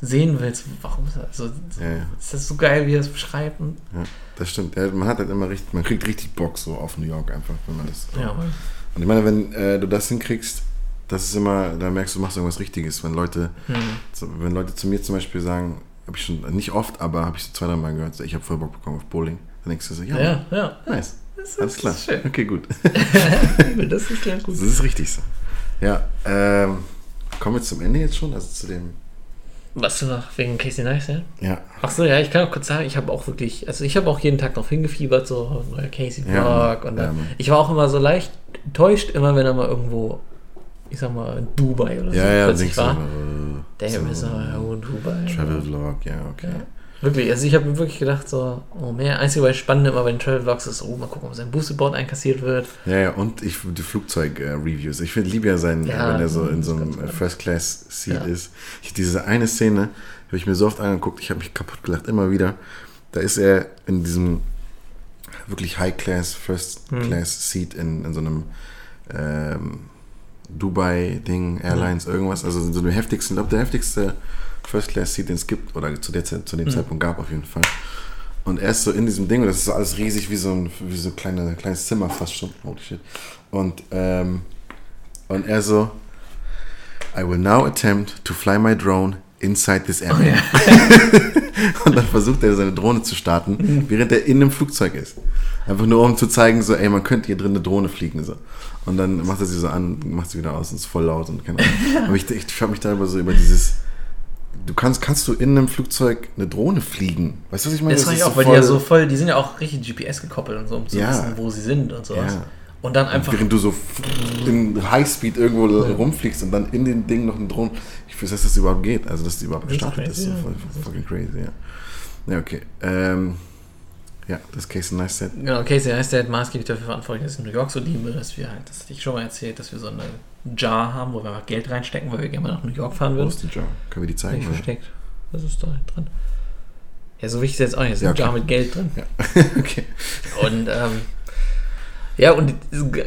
sehen willst, warum ist das so? Ja, ja. Ist das so geil, wie es beschreibt? Ja, das stimmt. Ja, man hat halt immer richtig, man kriegt richtig Bock so auf New York einfach, wenn man das. Ja, und ich meine, wenn äh, du das hinkriegst, das ist immer, da merkst du, machst irgendwas Richtiges. Wenn Leute, mhm. wenn Leute zu mir zum Beispiel sagen, habe ich schon, nicht oft, aber habe ich so zwei, drei Mal gehört, ich habe voll Bock bekommen auf Bowling. Dann denkst du so, ja, ja, ja. nice. Das Alles klar. Schön. Okay, gut. das ist klar gut. Das ist richtig so. Ja, ähm, kommen wir zum Ende jetzt schon, also zu dem was du noch wegen Casey Neistat? Ja. Achso, ja, ich kann auch kurz sagen, ich habe auch wirklich, also ich habe auch jeden Tag noch hingefiebert, so neuer Casey Vlog. Ja, und dann, ja, ich war auch immer so leicht enttäuscht, immer wenn er mal irgendwo, ich sag mal, in Dubai oder ja, so ja, plötzlich war. So, der so, ist so, in Dubai. Travel Vlog, ja, okay. Ja. Wirklich, also ich habe mir wirklich gedacht, so, oh mehr. Einzige, was spannend immer bei den Travel Vlogs ist, oh, mal gucken, ob sein Boosteboard einkassiert wird. Ja, ja, und ich, die Flugzeug-Reviews. ich finde, liebe ja sein, ja, wenn er so in so einem First-Class-Seat ja. ist. Ich, diese eine Szene habe ich mir so oft angeguckt, ich habe mich kaputt gelacht, immer wieder. Da ist er in diesem wirklich High-Class, First-Class-Seat in, in so einem ähm, Dubai-Ding, Airlines, irgendwas. Also so der heftigste, ich glaube, der heftigste First-Class-Seat, den es gibt, oder zu, der, zu dem Zeitpunkt gab auf jeden Fall. Und er ist so in diesem Ding, und das ist alles riesig wie so ein wie so kleine, kleines Zimmer fast schon. Holy shit. Und, ähm, und er so, I will now attempt to fly my drone inside this area. und dann versucht er seine Drohne zu starten, während er in einem Flugzeug ist. Einfach nur um zu zeigen, so, ey, man könnte hier drin eine Drohne fliegen. So. Und dann macht er sie so an, macht sie wieder aus und ist voll laut und keine Ahnung. Aber ich, ich habe mich darüber so über dieses. Du kannst, kannst du in einem Flugzeug eine Drohne fliegen? Weißt du, was ich meine? Das war ist ich auch, so weil die ja so voll, die sind ja auch richtig GPS gekoppelt und so, um zu Ja. wissen, wo sie sind und sowas. Ja. Und dann einfach. Während du so in Highspeed irgendwo rumfliegst und dann in den Ding noch eine Drohne. Ich weiß, dass das überhaupt geht. Also, dass die überhaupt Das ist gestartet ist. So ja. voll, fucking crazy, ja. Ja, okay. Ähm, ja, das Casey Neistat. Genau, Casey der maßgeblich dafür verantwortlich, dass ich in New York so liebe, dass wir halt, das hatte ich schon mal erzählt, dass wir so eine Jar haben, wo wir einfach Geld reinstecken, weil wir gerne mal nach New York fahren Wo würden. ist die Jar? Können wir die zeigen? Nicht versteckt. Was ist da drin? Ja, so wichtig ist jetzt auch nicht. Es ist Ja, eine Jar okay. mit Geld drin. Ja. okay. Und ähm, ja, und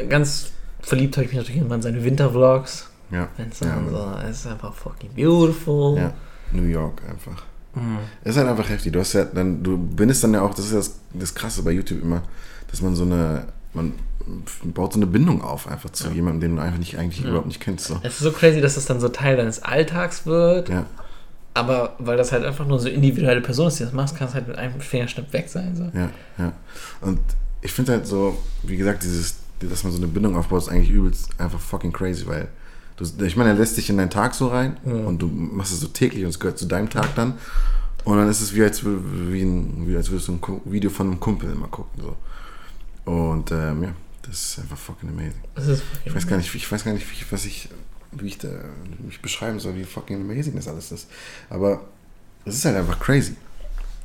ganz verliebt habe ich mich natürlich immer in seine Wintervlogs. Ja. Wenn's Ja, dann aber- so, es ist einfach fucking beautiful. ja. New York einfach. Mhm. Es ist halt einfach heftig. Du hast ja dann, du bindest dann ja auch, das ist ja das, das Krasse bei YouTube immer, dass man so eine, man baut so eine Bindung auf einfach zu jemandem, den du einfach nicht, eigentlich überhaupt nicht kennst. So. Es ist so crazy, dass das dann so Teil deines Alltags wird. Ja. Aber weil das halt einfach nur so individuelle Person ist, die das machst, kann es halt mit einem Fingerschnipp weg sein. So. Ja, ja. Und ich finde halt so, wie gesagt, dieses, dass man so eine Bindung aufbaut, ist eigentlich übelst einfach fucking crazy, weil du, ich meine, er lässt dich in deinen Tag so rein und du machst es so täglich und es gehört zu deinem Tag dann. Und dann ist es wie als, wie ein, wie als würdest du ein Video von einem Kumpel immer gucken. So. Und ähm, ja, das ist einfach fucking amazing. Das ist Ich weiß gar nicht, ich weiß gar nicht, wie ich, was ich, wie ich da wie ich beschreiben soll, wie fucking amazing das alles ist. Aber es ist halt einfach crazy.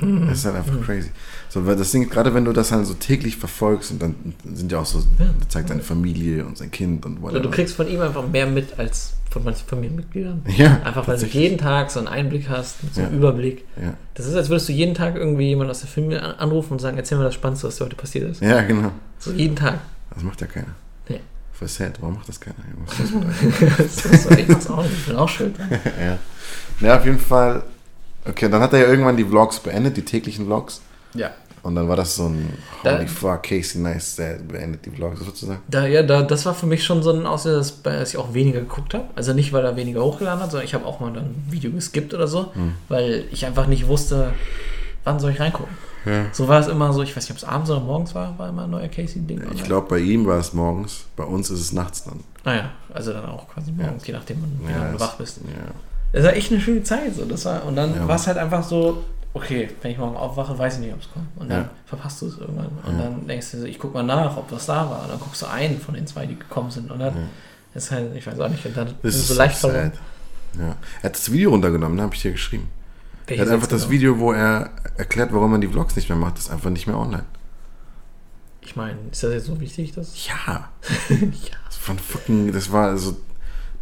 Mhm. Es ist halt einfach crazy. So, weil das Ding, gerade wenn du das halt so täglich verfolgst und dann sind ja auch so, er zeigt seine Familie und sein Kind und whatever. du kriegst von ihm einfach mehr mit als von manchen Familienmitgliedern. ja, Einfach weil du jeden Tag so einen Einblick hast, so einen Ja. Überblick. Ja. Das ist, als würdest du jeden Tag irgendwie jemanden aus der Familie an- anrufen und sagen, erzähl mir das Spannendste, was dir heute passiert ist. ja, genau. So jeden Tag. Das macht ja keiner. Nee. Voll sad. Warum macht das keiner? Ist das das ist so, ich mach's auch nicht, ich bin auch schuld ja. ja, auf jeden Fall. Okay, dann hat er ja irgendwann die Vlogs beendet, die täglichen Vlogs. Ja. Und dann war das so ein Da- Holy fuck, Casey Neistat beendet die Vlogs sozusagen. Da, ja, da, das war für mich schon so ein Auslöser, dass, dass ich auch weniger geguckt habe. Also nicht, weil er weniger hochgeladen hat, sondern ich habe auch mal dann ein Video geskippt oder so, Hm. weil ich einfach nicht wusste, wann soll ich reingucken. Ja. So war es immer so, ich weiß nicht, ob es abends oder morgens war, war immer ein neuer Casey-Ding. Ich glaube, bei ihm war es morgens, bei uns ist es nachts dann. Naja, also dann auch quasi morgens, je nachdem, wie Ja, du wach bist. Ja. Das war echt eine schöne Zeit. So. Das war, und dann Ja. war es halt einfach so, okay, wenn ich morgen aufwache, weiß ich nicht, ob es kommt. Und dann Ja. verpasst du es irgendwann. Und Ja. dann denkst du so, ich guck mal nach, ob was da war. Und dann guckst du einen von den zwei, die gekommen sind. Und dann ist halt, ich weiß auch nicht, und dann Das ist so leicht sad. verloren. Ja. Er hat das Video runtergenommen, ne, habe ich dir geschrieben. Er Welches hat einfach das genau? Video, wo er erklärt, warum man die Vlogs nicht mehr macht, ist einfach nicht mehr online. Ich meine, ist das jetzt so wichtig? Dass Ja. ja. Das, von fucking, das war also,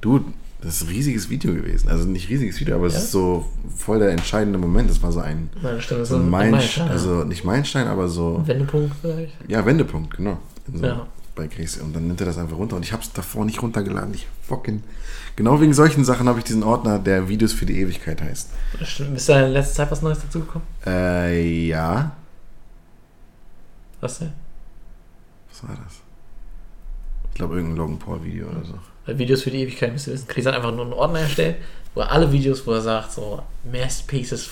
du, das ist ein riesiges Video gewesen. Also nicht riesiges Video, aber es Ja? ist so voll der entscheidende Moment. Das war so ein, Meine Stimme ist so ein ein Meilenstein, also nicht Meilenstein, aber so, ein Wendepunkt vielleicht. ja, Wendepunkt, genau. So, Ja. Bei Casey. Und dann nimmt er das einfach runter. Und ich habe es davor nicht runtergeladen. Ich fucking, genau wegen solchen Sachen habe ich diesen Ordner, der Videos für die Ewigkeit heißt. Stimmt. Ist da in letzter Zeit was Neues dazugekommen? Äh, ja. Was denn? Was war das? Ich glaube, irgendein Logan Paul-Video oder so. Weil Videos für die Ewigkeit, müsst ihr wissen, Chris hat einfach nur einen Ordner erstellt, wo er alle Videos, wo er sagt, so Masterpieces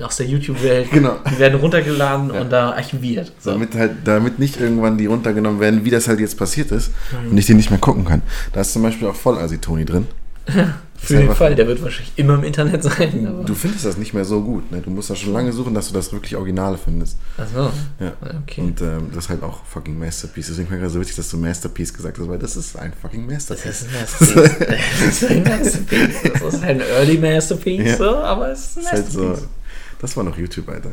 aus der YouTube-Welt, Genau. die werden runtergeladen Ja. und da archiviert. So. Damit halt, damit nicht irgendwann die runtergenommen werden, wie das halt jetzt passiert ist Mhm. und ich die nicht mehr gucken kann. Da ist zum Beispiel auch Vollasi-Toni drin. Für den Fall, der wird wahrscheinlich immer im Internet sein. Aber Du findest das nicht mehr so gut. Ne? Du musst da schon lange suchen, dass du das wirklich Originale findest. Achso. Ja. Okay. Und ähm, das ist halt auch fucking Masterpiece. Deswegen war ich gerade so witzig, dass du Masterpiece gesagt hast, weil das ist ein fucking das Masterpiece. ist ein Masterpiece. das ist ein Masterpiece. Das ist ein Early Masterpiece, Ja. so, aber es ist ein Das, ist halt so, Masterpiece. das war noch YouTube, Alter.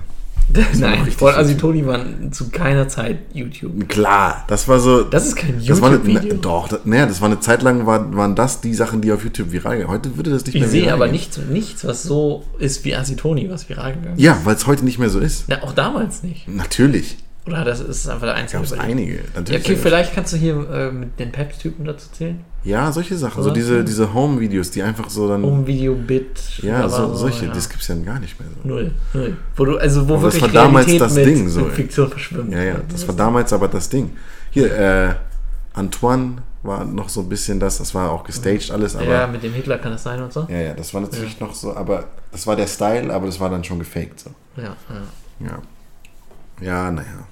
Nein, richtig voll, also die YouTube. Toni waren zu keiner Zeit YouTube. Klar, das war so. Das ist kein YouTube-Video. Doch, das, naja, das war eine Zeit lang, war, waren das die Sachen, die auf YouTube viral gehen. Heute würde das nicht Ich mehr sehe viral aber gehen. nichts, nichts, was so ist wie Asitoni, was viral gegangen ist. Ja, weil es heute nicht mehr so ist. Ja, auch damals nicht. Natürlich. Oder das ist einfach der einzige. Gab es einige. Ja, Natürlich okay, gab's- vielleicht kannst du hier äh, mit den Peps-Typen dazu zählen. Ja, solche Sachen. So Oder? diese, diese Home-Videos, die einfach so dann. Um Video-Bit. ja, so, solche, ja. das gibt's ja gar nicht mehr so. Null, null. Wo du, also wo Aber das wirklich war damals Realität das mit, Ding, so, mit. Fiktion verschwimmt. Ja, ja, das war damals aber das Ding. Hier, äh, Antoine war noch so ein bisschen das, das war auch gestaged alles, aber. Ja, mit dem Hitler kann das sein und so. Ja, ja, das war natürlich noch so, aber das war der Style, aber das war dann schon gefaked so. Ja, ja. Ja. Ja, naja.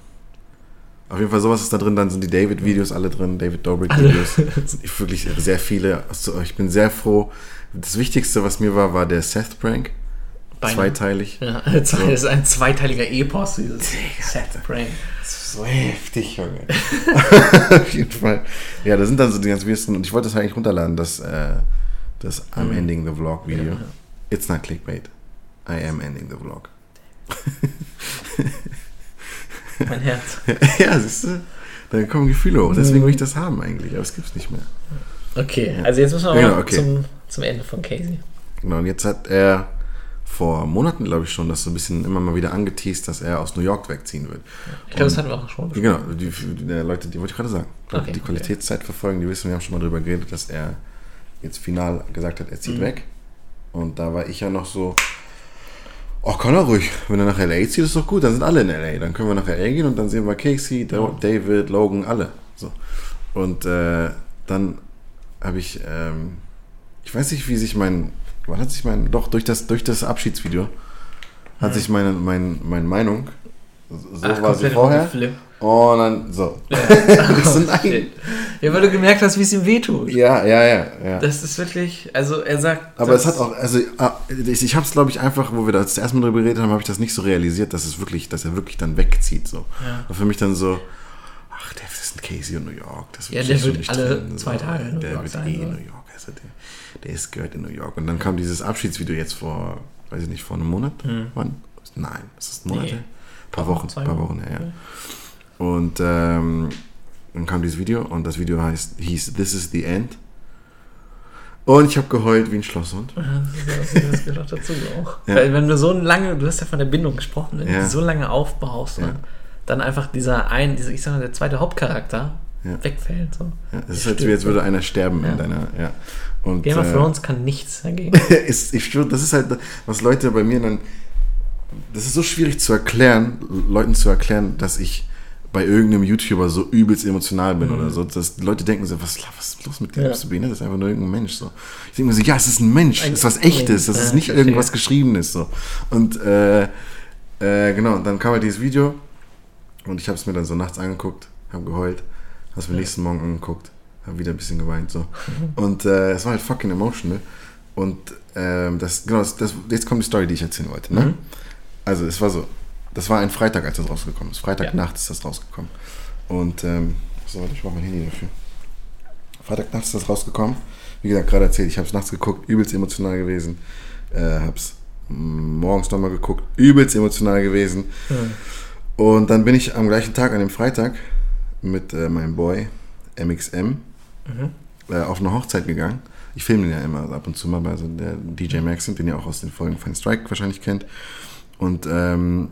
Auf jeden Fall sowas ist da drin, dann sind die David-Videos alle drin, David Dobrik-Videos. Sind Wirklich sehr viele. Also ich bin sehr froh. Das Wichtigste, was mir war, war der Seth-Prank. Zweiteilig. Ja, das ist ein zweiteiliger Epos, dieses ist so heftig, Junge. Auf jeden Fall. Ja, da sind dann so die ganzen Videos drin und ich wollte das eigentlich runterladen, das, äh, das I'm Ending the Vlog Video. Ja, ja. It's not clickbait. I am ending the vlog. Mein Herz. ja, siehst du? Da kommen Gefühle hoch. Deswegen will ich das haben eigentlich, aber es gibt's nicht mehr. Okay, also jetzt müssen wir Ja, mal okay. zum, zum Ende von Casey. Genau, und jetzt hat er vor Monaten, glaube ich schon, das so ein bisschen immer mal wieder angeteased, dass er aus New York wegziehen wird. Ich glaube, das hatten wir auch schon. Genau, die, die Leute, die wollte ich gerade sagen, Okay, die Qualitätszeit verfolgen, die wissen, wir haben schon mal darüber geredet, dass er jetzt final gesagt hat, er zieht Mhm. weg. Und da war ich ja noch so, oh, kann er ruhig, wenn er nach LA zieht, ist doch gut, dann sind alle in LA. Dann können wir nach LA gehen und dann sehen wir Casey, Da- David, Logan, alle. So. Und äh, dann habe ich, ähm, ich weiß nicht, wie sich mein, wann hat sich mein, doch durch das, durch das Abschiedsvideo hat sich meine, mein, meine Meinung, so Ach, war sie vorher. Und dann so. Ja. Das sind ein- ja, weil du gemerkt hast, wie es ihm wehtut. Ja, ja, ja, ja. Das ist wirklich, also er sagt. Aber es hat auch, also ah, ich, ich habe es glaube ich einfach, wo wir das erste Mal drüber geredet haben, habe ich das nicht so realisiert, dass es wirklich, dass er wirklich dann wegzieht so. Ja. War für mich dann so, ach, der ist in Casey und New York. Das Ja, steht der schon wird nicht alle zwei Tage in New der York wird sein, eh in oder? New York. Also der, der ist gehört in New York. Und dann kam dieses Abschiedsvideo jetzt vor, weiß ich nicht, vor einem Monat. Wann? Nein, ist das Monate? Hm. Nee. Ein paar Wochen, paar Wochen. Wochen, ja, ja. Und ähm, dann kam dieses Video und das Video heißt, hieß This is the End. Und ich habe geheult wie ein Schlosshund. Das, ist- das gehört dazu auch. Ja. Weil wenn du so lange, du hast ja von der Bindung gesprochen, wenn Ja. du so lange aufbaust Ja. und dann einfach dieser ein, dieser, ich sag mal, der zweite Hauptcharakter wegfällt. So. Es ist, als, wie, als würde einer sterben in deiner. Ja. Und, Game of äh, Thrones kann nichts dagegen. ist, ich schwöre, das ist halt, was Leute bei mir dann. Das ist so schwierig zu erklären, Leuten zu erklären, dass ich bei irgendeinem YouTuber so übelst emotional bin oder so. Dass Leute denken so, was, was ist los mit dir? Mhm. Ja. Das ist einfach nur irgendein Mensch. So. Ich denke mir so, ja, es ist ein Mensch, es ist was echtes, das Ja, ist nicht irgendwas Geschriebenes. So. Und äh, äh, genau, und dann kam halt dieses Video und ich habe es mir dann so nachts angeguckt, habe geheult, habe es mir nächsten Morgen angeguckt, habe wieder ein bisschen geweint. so Und äh, es war halt fucking emotional. Und ähm, das, genau, das, das, jetzt kommt die Story, die ich erzählen wollte. Ne? Mhm. Also es war so, das war ein Freitag, als das rausgekommen ist. Ja. Freitagnacht ist das rausgekommen. Und ähm, so, warte, ich brauche mein Handy dafür. Freitagnacht ist das rausgekommen. Wie gesagt, gerade erzählt, ich habe es nachts geguckt, übelst emotional gewesen. Äh, habe es morgens nochmal geguckt, übelst emotional gewesen. Und dann bin ich am gleichen Tag, an dem Freitag, mit äh, meinem Boy MXM äh, auf eine Hochzeit gegangen. Ich filme den ja immer ab und zu mal bei so der DJ Maxim, den ihr auch aus den Folgen Fine Strike wahrscheinlich kennt. Und ähm,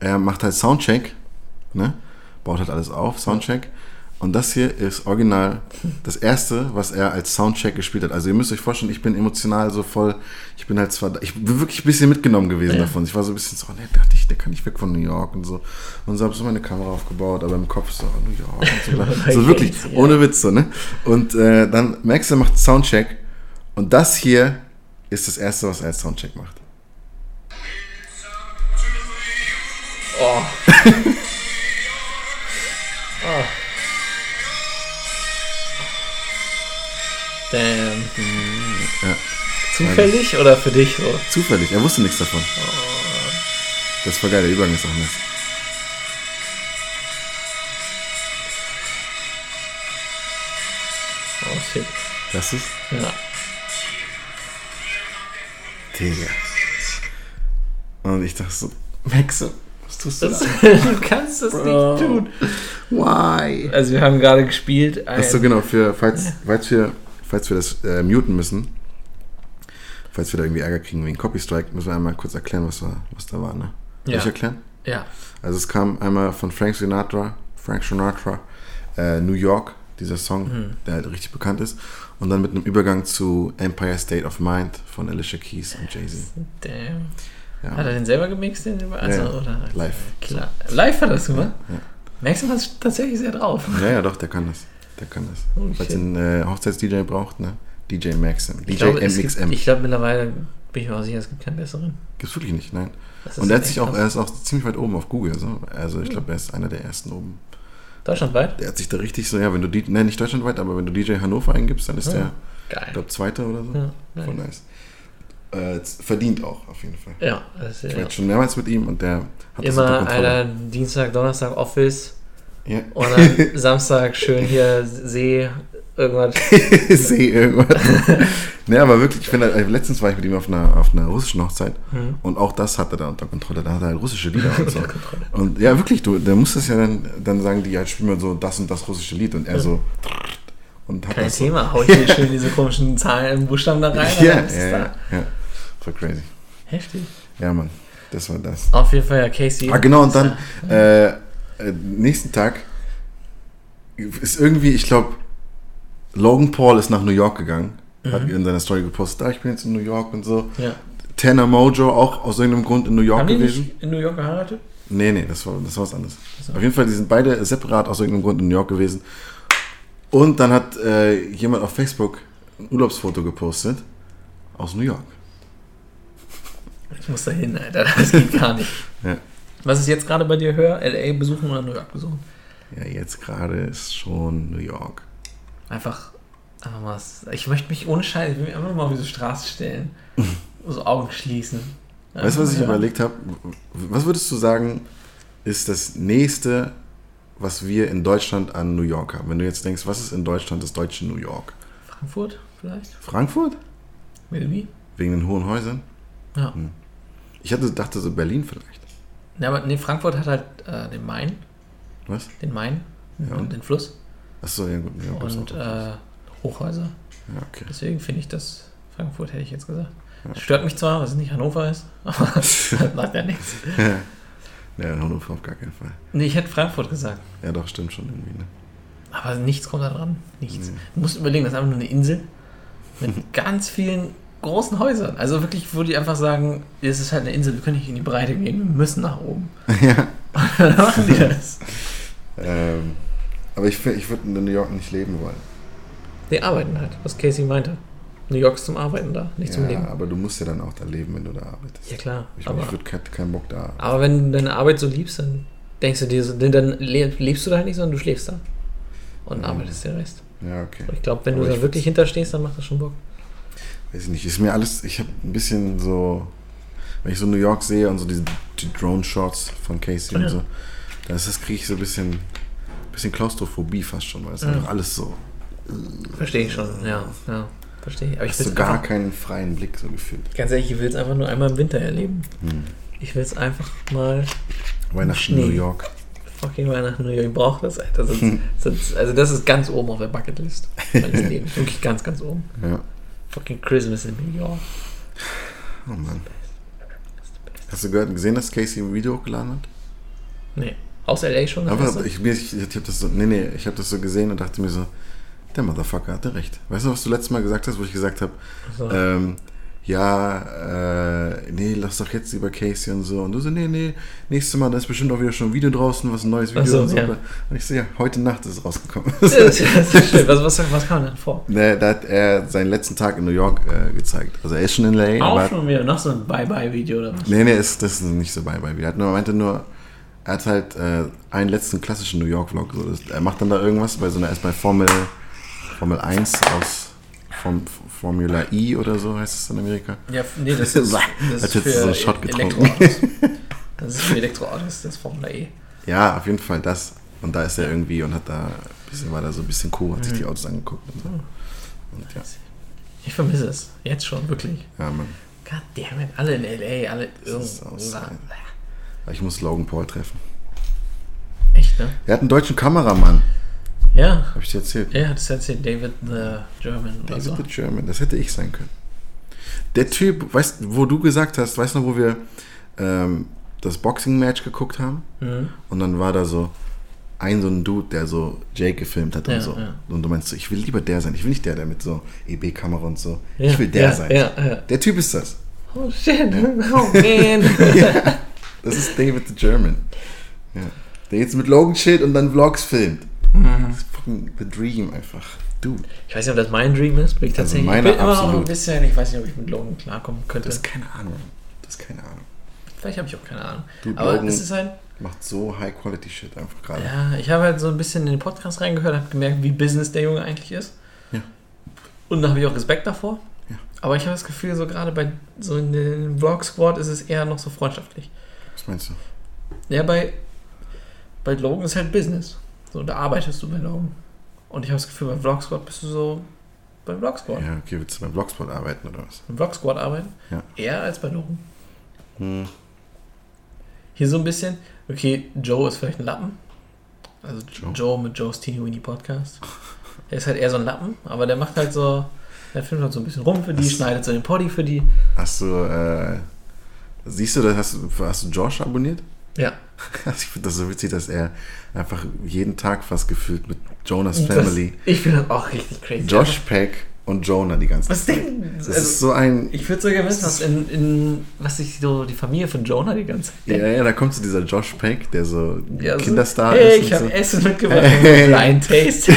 er macht halt Soundcheck, ne? baut halt alles auf, Soundcheck. Und das hier ist original das erste, was er als Soundcheck gespielt hat. Also ihr müsst euch vorstellen, ich bin emotional so voll, ich bin halt zwar, ich bin wirklich ein bisschen mitgenommen gewesen Ja. davon. Ich war so ein bisschen so, ne, dachte ich, der kann nicht weg von New York und so. Und so habe so meine Kamera aufgebaut, aber im Kopf so, oh, New York und so. so wirklich, Crazy, ja. ohne Witz so, ne? Und äh, dann Max er macht Soundcheck und das hier ist das erste, was er als Soundcheck macht. Oh. oh. Damn. Ja. Zufällig oder für dich so? Zufällig, er wusste nichts davon. Das ist voll geil, der Übergang ist auch nice. Oh shit. Das ist Ja. Digga. Und ich dachte so, was tust du Das, da? du kannst das Bro. nicht tun. Why? Also wir haben gerade gespielt. Achso, genau, für, falls, falls, wir, falls wir das äh, muten müssen, falls wir da irgendwie Ärger kriegen wegen Copy Strike, müssen wir einmal kurz erklären, was, war, was da war, ne? Soll Ja. ich erklären? Ja. Also es kam einmal von Frank Sinatra, Frank Sinatra, äh, New York, dieser Song, Mhm. der halt richtig bekannt ist. Und dann mit einem Übergang zu Empire State of Mind von Alicia Keys und Jay-Z. Damn. Ja. Hat er den selber gemixt? Den, also, Ja, oder? live. Klar. Live hat er das gemacht? Ja. Max hat tatsächlich sehr drauf. ja, ja, doch, der kann das. Der kann das. Oh, Falls shit. ihr einen äh, Hochzeits-DJ braucht, ne? DJ Maxim. DJ Ich glaube, es MXM. gibt- ich glaube mittlerweile bin ich mir auch sicher, es gibt keinen besseren. Gibt's wirklich nicht, nein. Und ist er hat sich auch, er ist auch ziemlich weit oben auf Google. So. Also ich glaube, er ist einer der ersten oben. Deutschlandweit? Der hat sich da richtig so, ja, wenn du nein, nicht deutschlandweit, aber wenn du DJ Hannover eingibst, dann ist Ja. der, Geil. ich glaube, Zweiter oder so. Ja, Voll nice. Äh, verdient auch, auf jeden Fall. Ja, das Ich ja. war jetzt schon mehrmals mit ihm und der hat Immer einer Dienstag, Donnerstag Office Ja. und dann Samstag schön hier See, irgendwas. sehe irgendwas. ne, aber wirklich, ich finde, halt, letztens war ich mit ihm auf einer, auf einer russischen Hochzeit Mhm. und auch das hat er da unter Kontrolle. Da hat er halt russische Lieder und so. Und ja, wirklich, du, der muss das ja dann, dann sagen, die halt spielen wir so das und das russische Lied und er so. Und hat Kein das so. Thema, hau ich hier schön diese komischen Zahlen, Buchstaben da rein. Ja, ja, da. ja, Voll crazy. Heftig. Ja, Mann, das war das. Auf jeden Fall ja Casey. Ah, genau, und dann äh, äh, nächsten Tag ist irgendwie, ich glaube, Logan Paul ist nach New York gegangen, hat Mhm. in seiner Story gepostet, ah, ich bin jetzt in New York und so. Ja. Tanner Mojo auch aus irgendeinem Grund in New York Haben die gewesen. nicht in New York geheiratet? Nee, nee, das war, das war was anderes. so. Auf jeden Fall, die sind beide separat aus irgendeinem Grund in New York gewesen. Und dann hat äh, jemand auf Facebook ein Urlaubsfoto gepostet aus New York. Ich muss da hin, Alter. Das geht gar nicht. Ja. Was ist jetzt gerade bei dir höher? LA besuchen oder New York besuchen? Ja, jetzt gerade ist schon New York. Einfach, einfach mal. was- Ich möchte mich ohne Scheiß, ich will mich einfach mal auf diese Straße stellen. so Augen schließen. Weißt du, was ich Ja. überlegt habe? Was würdest du sagen, ist das nächste, was wir in Deutschland an New York haben? Wenn du jetzt denkst, was ist in Deutschland das deutsche New York? Frankfurt vielleicht? Frankfurt? Maybe? Wegen den hohen Häusern? Ja. Ich hatte, dachte so Berlin vielleicht. ja. Aber nee, Frankfurt hat halt äh, den Main. Was? Den Main. Ja, und den Fluss. Achso, ja gut. Ja, und äh, Hochhäuser. ja, okay. Deswegen finde ich das Frankfurt, hätte ich jetzt gesagt. Stört mich zwar, dass es nicht Hannover ist, aber das macht ja nichts. ja, Hannover auf gar keinen Fall. Nee, ich hätte Frankfurt gesagt. Ja, doch, stimmt schon irgendwie. Ne? Aber nichts kommt da dran. Nichts. Nee. Du musst überlegen, das ist einfach nur eine Insel mit ganz vielen großen Häusern. Also wirklich, wo die einfach sagen, es ist halt eine Insel, wir können nicht in die Breite gehen, wir müssen nach oben. ja. Dann machen die das. Ähm, aber ich, ich würde in New York nicht leben wollen. Die arbeiten halt, was Casey meinte. New York ist zum Arbeiten da, nicht zum Ja, Leben. aber du musst ja dann auch da leben, wenn du da arbeitest. Ja klar, Ich, aber, ich würde keinen keinen Bock da. aber wenn du deine Arbeit so liebst, dann denkst du dir so, dann dann le- lebst du da halt nicht, sondern du schläfst da. Und Mhm. arbeitest den Rest. Ja, okay. Und ich glaube, wenn Aber du da ich wirklich hinterstehst, dann macht das schon Bock. Weiß ich nicht. Ist mir alles. Ich habe ein bisschen so. Wenn ich so New York sehe und so diese die Drone-Shots von Casey ja. und so, dann ist das, kriege ich so ein bisschen, bisschen Klaustrophobie fast schon, weil es Mhm. einfach alles so. Verstehe ich schon, ja, ja. Verstehe ich. Aber ich Hast du gar einfach, keinen freien Blick so gefühlt. ganz ehrlich, ich will es einfach nur einmal im Winter erleben. Hm. Ich will es einfach mal Weihnachten. New York. fucking Weihnachten New York. Ich brauche das, Alter. Sonst, sonst, also das ist ganz oben auf der Bucketlist meines Lebens. Wirklich ganz, ganz oben. Ja. Fucking Christmas in New York. Oh Mann. Hast du gehört, gesehen, dass Casey ein Video hochgeladen hat? Nee. Aus LA schon? Aber ich, ich, ich habe das so, nee, nee, ich habe das so gesehen und dachte mir so, der Motherfucker hatte recht. Weißt du, was du letztes Mal gesagt hast, wo ich gesagt habe, So. ähm, ja, äh, nee, lass doch jetzt lieber Casey und so. Und du so, nee, nee, nächstes Mal, da ist bestimmt auch wieder schon ein Video draußen, was ein neues Video so, und so. ja. Und ich so, ja, heute Nacht ist es rausgekommen. das ist, schön. Was, was, kam denn vor? ne, da hat er seinen letzten Tag in New York äh, gezeigt. Also er ist schon in L.A., Auch aber schon wieder noch so ein Bye-Bye-Video oder was? Nee, nee, ist, das ist nicht so bei bei mir. Er hat nur, meinte nur, er hat halt äh, einen letzten klassischen New York-Vlog. So. Er macht dann da irgendwas bei so einer erstmal Formel, Formel 1 aus Form, Formula I oder so heißt es in Amerika. Ja, nee, das ist, das ist für so Shot getrunken. Elektroautos. Das ist für Elektroautos, das Formula E. Ja, auf jeden Fall das. Und da ist er irgendwie und hat da ein bisschen, war da so ein bisschen cool, hat sich die Autos angeguckt und so. Und ja, Ich vermisse es. Jetzt schon, wirklich. ja, Mann. God damn it. Alle in L.A., alle aus- Ich muss Logan Paul treffen. Echt, ne? Er hat einen deutschen Kameramann, Ja. habe ich dir erzählt. Ja, das erzählt David the German David so. the German, das hätte ich sein können. Der Typ, weißt wo du gesagt hast, weißt du noch, wo wir ähm, das Boxing-Match geguckt haben Mhm. und dann war da so ein so ein Dude, der so Jake gefilmt hat und Ja, so. ja. Und du meinst so, ich will lieber der sein. Ich will nicht der, der mit so EB-Kamera und so. Ja, ich will der sein. Der Typ ist das. Oh shit. Oh man. Das ist David the German. Der jetzt mit Logan chillt und dann Vlogs filmt. Mhm. Das ist fucking the dream einfach. Dude, Ich weiß nicht, ob das mein Dream ist. Bin ich Also tatsächlich. meiner ich bin immer noch ein bisschen. Ich weiß nicht, ob ich mit Logan klarkommen könnte. das ist keine Ahnung. Das ist keine Ahnung. Vielleicht habe ich auch keine Ahnung. Du, Aber Logan- es ist halt. Macht so High-Quality-Shit einfach gerade. Ja, ich habe halt so ein bisschen in den Podcast reingehört, habe gemerkt, wie Business der Junge eigentlich ist. Ja. Und da habe ich auch Respekt davor. Ja. Aber ich habe das Gefühl, so gerade bei so in den Vlog Squad ist es eher noch so freundschaftlich. Was meinst du? Ja, bei, bei Logan ist halt Business. So, da arbeitest du bei Logan. Und ich habe das Gefühl, bei Vlog Squad bist du so bei Vlog Squad. Ja, okay, willst du beim Blogspot arbeiten oder was? Im Vlog Squad arbeiten. Ja. Eher als bei Logan. Hm. Hier so ein bisschen, okay, Joe ist vielleicht ein Lappen. Also Joe. Joe, mit Joe's Teeny Weeny Podcast. Er ist halt eher so ein Lappen, aber der macht halt so, der filmt halt so ein bisschen rum für die, Das- schneidet so den Poddy für die. Hast du, äh, siehst du, hast, du- hast du Josh abonniert? Ja. Ich finde das so witzig, dass er einfach jeden Tag fast gefühlt mit Jonas Das, Family, ich finde das auch richtig crazy. Josh Peck und Jonah die ganze Was Zeit. denken? Das Also, ist so ein. ich würde sogar wissen, was in, in was sich so die Familie von Jonah die ganze Zeit Ja, ja, da kommt so dieser Josh Peck, der so Ja, so, Kinderstar Hey, ist. ich habe so. Essen mitgebracht. Hey. Blind Taste.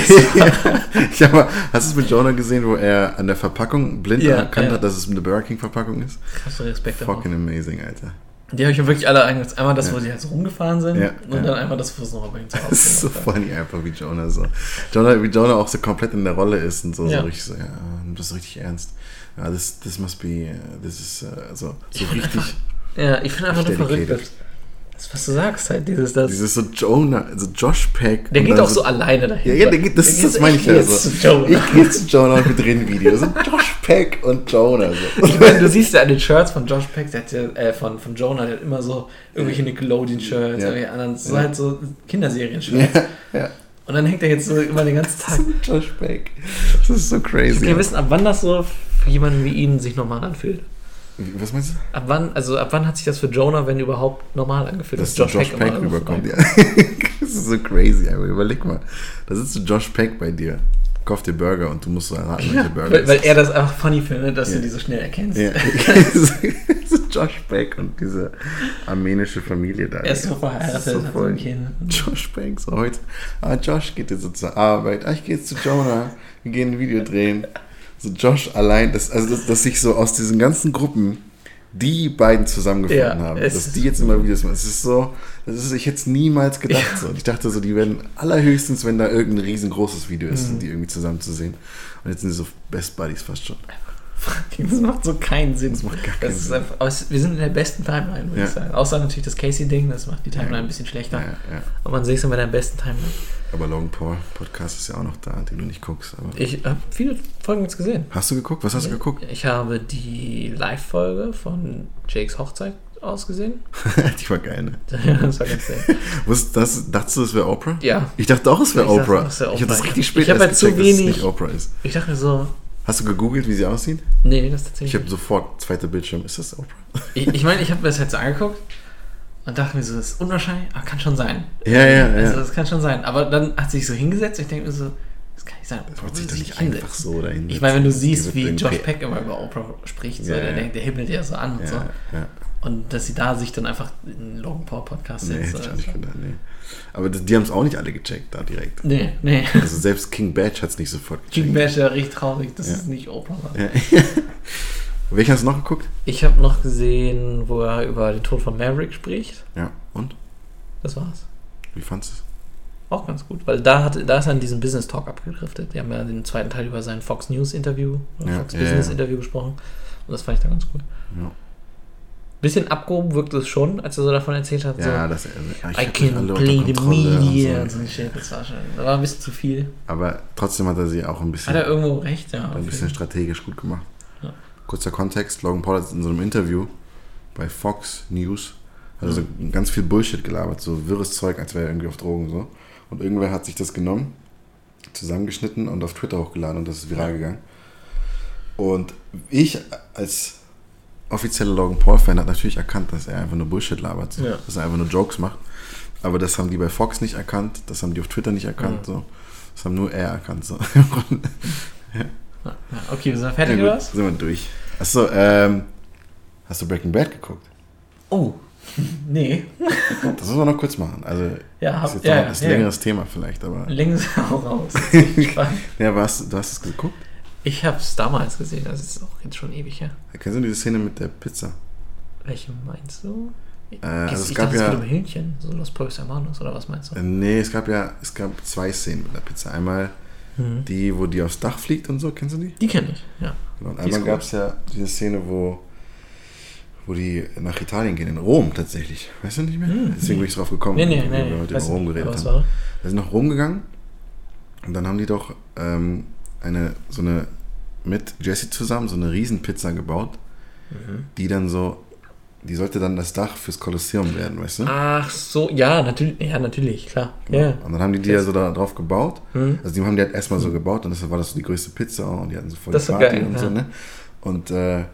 Ich hab mal, hast du es mit Jonah gesehen, wo er an der Verpackung blind Ja, erkannt ja. hat, dass es eine Burger King Verpackung ist? Hast du Respekt? Fucking amazing, Alter. Die habe ich mir wirklich alle eingesetzt. Einmal das, Ja. wo sie halt so rumgefahren sind Ja, und ja. dann einmal das, wo es noch bei ihm zu Hause Das ist so funny einfach, wie Jonah so. Jonah, wie Jonah auch so komplett in der Rolle ist und so, so richtig so, ja, das richtig ernst. Ja, this, this must be, uh, this is, uh, so, so richtig, Ja, ich finde einfach nur verrückt. Das, was du sagst, halt, dieses, das. dieses so Jonah, so Josh Peck. der geht auch so alleine dahin. Ja, ja, der geht, das, Der das meine ich ja so. Jonah. Ich gehe zu Jonah und wir drehen ein Video. So Josh Peck und Jonah. So. Ich meine, du siehst ja an den Shirts von Josh Peck, der hat ja, äh, von, von Jonah, der hat immer so irgendwelche Nickelodeon-Shirts, Ja. irgendwelche anderen, so Ja. halt so Kinderserien-Shirts. Ja, ja. Und dann hängt er jetzt so immer den ganzen Tag. Josh Peck. Das ist so Ich crazy. will wissen, ab wann das so für jemanden wie ihn sich normal anfühlt. Wie- Was meinst du? Ab wann, also ab wann hat sich das für Jonah, wenn überhaupt, normal angefühlt? Dass Josh, Josh Peck, immer rüberkommt. Ja. das ist so crazy. Aber überleg mal. Da sitzt Josh Peck bei dir. Kauf dir Burger und du musst so erraten, welche Burger Weil, weil er das einfach funny findet, dass Ja. du die so schnell erkennst. so Josh Peck und diese armenische Familie da. Er ist so verheiratet, so hat ein Kind. Josh Peck, so heute. Ah, Josh geht jetzt zur Arbeit. Ah, ich gehe jetzt zu Jonah. Wir gehen ein Video drehen. So Josh allein, das, also dass, dass sich so aus diesen ganzen Gruppen die beiden zusammengefunden Ja, haben. Dass die jetzt immer Videos machen. Es ist so, das ist, ich hätte es niemals gedacht so. Und ich dachte so, die werden allerhöchstens, wenn da irgendein riesengroßes Video ist, Mhm. sind die irgendwie zusammen zu sehen. Und jetzt sind sie so Best Buddies fast schon. Das macht so keinen Sinn. Das macht gar keinen ist Sinn. einfach, wir sind in der besten Timeline, würde Ja. ich sagen. Außer natürlich das Casey-Ding, das macht die Timeline ein bisschen schlechter. Ja, ja. Aber man sieht es bei der besten Timeline. Aber Logan Paul Podcast ist ja auch noch da, den du nicht guckst. Ich habe viele Folgen jetzt gesehen. hast du geguckt? Was hast du geguckt? Ich habe die Live-Folge von Jakes Hochzeit ausgesehen. die war geil, ne? das war ganz sehr. Was, das, dachtest du, es wäre Oprah? Ja. Ich dachte auch, es wäre Ich dachte Oprah. auch, es wäre Ich habe das Oprah. richtig spät Ich erst halt zu gecheckt, dass es wenig- nicht Oprah ist. Ich dachte mir so, Hast du gegoogelt, wie sie aussieht? nee, das tatsächlich. Ich habe sofort zweiter Bildschirm. Ist das Oprah? Ich meine, ich, mein, ich habe mir das jetzt so angeguckt und dachte mir so, das ist unwahrscheinlich, aber kann schon sein. Ja, ja, Also ja. das kann schon sein. Aber dann hat sie sich so hingesetzt und ich denke mir so, das kann nicht sein. Das wird sich sie nicht hinsetzen? einfach so dahin. Ich meine, wenn du siehst, wie Josh Peck immer über Oprah spricht, so, Ja, der, ja. denkt, der himmelt ja so an und so. Ja, ja. Und dass sie da sich dann einfach in Logan Paul Podcast Nee, setzt. hätte ich auch nicht gedacht, nee. Aber die haben es auch nicht alle gecheckt, da direkt. Nee, nee. Also selbst King Badge hat es nicht sofort King gecheckt. Bash ja richtig traurig, dass Ja. es nicht Oprah war. Ja. Welchen hast du noch geguckt? Ich habe noch gesehen, wo er über den Tod von Maverick spricht. Ja, und? Das war's. Wie fandest du es? Auch ganz gut, weil da, hat, da ist er in diesem Business Talk abgedriftet. Die haben ja den zweiten Teil über sein Fox News Interview, oder Ja, Fox Business. Interview gesprochen. Und das fand ich da ganz cool. Ja, Bisschen abgehoben wirkte es schon, als er so davon erzählt hat. ja so, das, ich I can play the media so. Shit. Das war schon, das war ein bisschen zu viel. Aber trotzdem hat er sie auch ein bisschen Hat er irgendwo recht, ja. ein bisschen strategisch gut gemacht. Ja. Kurzer Kontext, Logan Paul hat in so einem Interview bei Fox News also Mhm. ganz viel Bullshit gelabert, so wirres Zeug, als wäre er irgendwie auf Drogen so. Und irgendwer hat sich das genommen, zusammengeschnitten und auf Twitter hochgeladen und das ist viral gegangen. Und ich als offizielle Logan Paul-Fan hat natürlich erkannt, dass er einfach nur Bullshit labert, so. Ja. dass er einfach nur Jokes macht. Aber das haben die bei Fox nicht erkannt, das haben die auf Twitter nicht erkannt, so. Das haben nur er erkannt, so. Ja, okay, wir sind fertig Ja, oder was? sind wir durch. Achso, ähm, hast du Breaking Bad geguckt? Oh, nee. Das müssen wir noch kurz machen. Also, Ja, ist hab, jetzt ja, noch ja, ist ein längeres Thema vielleicht, aber. Links auch raus. Ja, aber hast, du hast es geguckt? Ich habe es damals gesehen, das ist auch jetzt schon ewig her. Kennst du diese Szene mit der Pizza? Welche meinst du? Äh, also es gab dachte, es ja- geht um Hähnchen, so Los Pollos Hermanos, oder was meinst du? Äh, nee, es gab ja es gab zwei Szenen mit der Pizza. Einmal Mhm. die, wo die aufs Dach fliegt und so, kennst du die? Die kenne ich, ja. Genau. Und Die einmal gab es ja diese Szene, wo, wo die nach Italien gehen, in Rom tatsächlich. Weißt du nicht mehr? Mhm. Deswegen bin ich drauf gekommen, Nee, nee, nee. wir heute über Rom geredet haben. Wir sind nach Rom gegangen und dann haben die doch ähm, eine, so eine, mit Jesse zusammen, so eine Riesenpizza gebaut, Mhm. die dann so, die sollte dann das Dach fürs Kolosseum werden, weißt du? Ach so, ja, natürlich, ja, natürlich, klar. Genau. Ja. Und dann haben die die ja so da drauf gebaut. Mhm. Also die haben die halt erstmal so gebaut und das war das so die größte Pizza und die hatten so voll Das die Party geil, und ja. so, ne? Und äh,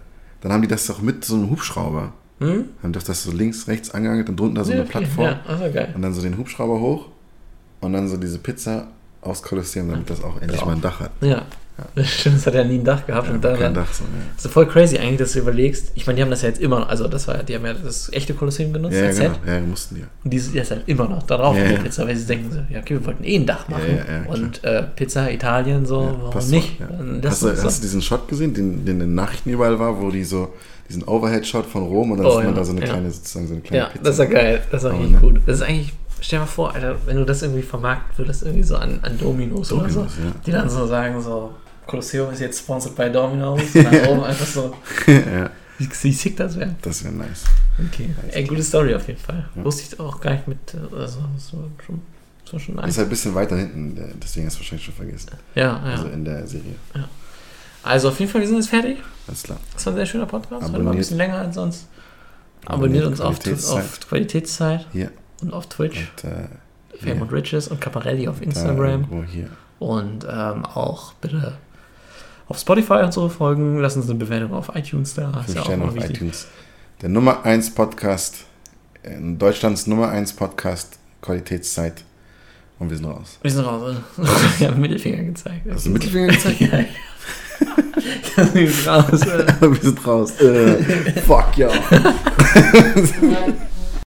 dann haben die das doch mit so einem Hubschrauber. Hm? Haben doch das so links, rechts angehangelt und drunter so ja, eine Plattform. Ja, also geil. Und dann so den Hubschrauber hoch und dann so diese Pizza aufs Kolosseum, damit das auch endlich Ja. mal ein Dach hat. Ja. Das stimmt, das hat ja nie ein Dach gehabt. Ja, und dann, kein Dach so, ja. Das ist voll crazy eigentlich, dass du überlegst. Ich meine, die haben das ja jetzt immer noch, also das war, die haben ja das echte Kolosseum genutzt Ja, ja, genau. Set. Ja, mussten die. ja. Und die ist jetzt halt immer noch da drauf, Ja, ja. Pizza, weil sie denken so, ja, okay, wir wollten eh ein Dach machen. Ja, ja, ja, und äh, Pizza, Italien, so, Ja, warum nicht? ja. Hast, du, ist hast so. du diesen Shot gesehen, den, den in den Nachrichten überall war, wo die so diesen Overhead-Shot von Rom und dann Oh, sieht man ja, da so eine ja. kleine, sozusagen so eine kleine Ja, Pizza. das ist ja geil. Das ist auch Aber richtig ne. gut. Das ist eigentlich, stell dir mal vor, Alter, wenn du das irgendwie vermarktet würdest, irgendwie so an, an Dominos, oder so, Dominos, ja. die dann so sagen, so, Kolosseum ist jetzt sponsored by Domino's und dann oben einfach so, ja, wie, wie sick das wäre. das wäre nice. Okay. Ey, gute Story auf jeden Fall. Ja. Wusste ich auch gar nicht mit, also, war schon, war schon nice. ist halt ein bisschen weiter hinten, deswegen hast du wahrscheinlich schon vergessen. Ja, ja. Also in der Serie. Also auf jeden Fall, wir sind jetzt fertig. Alles klar. Das war ein sehr schöner Podcast. Heute mal ein Abonniert. bisschen länger als sonst. Abonniert uns auf, Qualitätszeit. auf Qualitätszeit Hier. Und auf Twitch. Und, äh, Fame und Riches und Caparelli auf Instagram. Und ähm, auch bitte auf Spotify und so folgen. Lassen uns eine Bewertung auf iTunes da. Ist ja auch auf wichtig. iTunes. Der Nummer 1 Podcast, in Deutschlands Nummer 1 Podcast, Qualitätszeit. Und wir sind raus. Wir sind raus. Ich habe Mittelfinger gezeigt. Hast du Mittelfinger gezeigt? ja, ja. wir sind raus. wir sind raus. Äh, fuck, ja.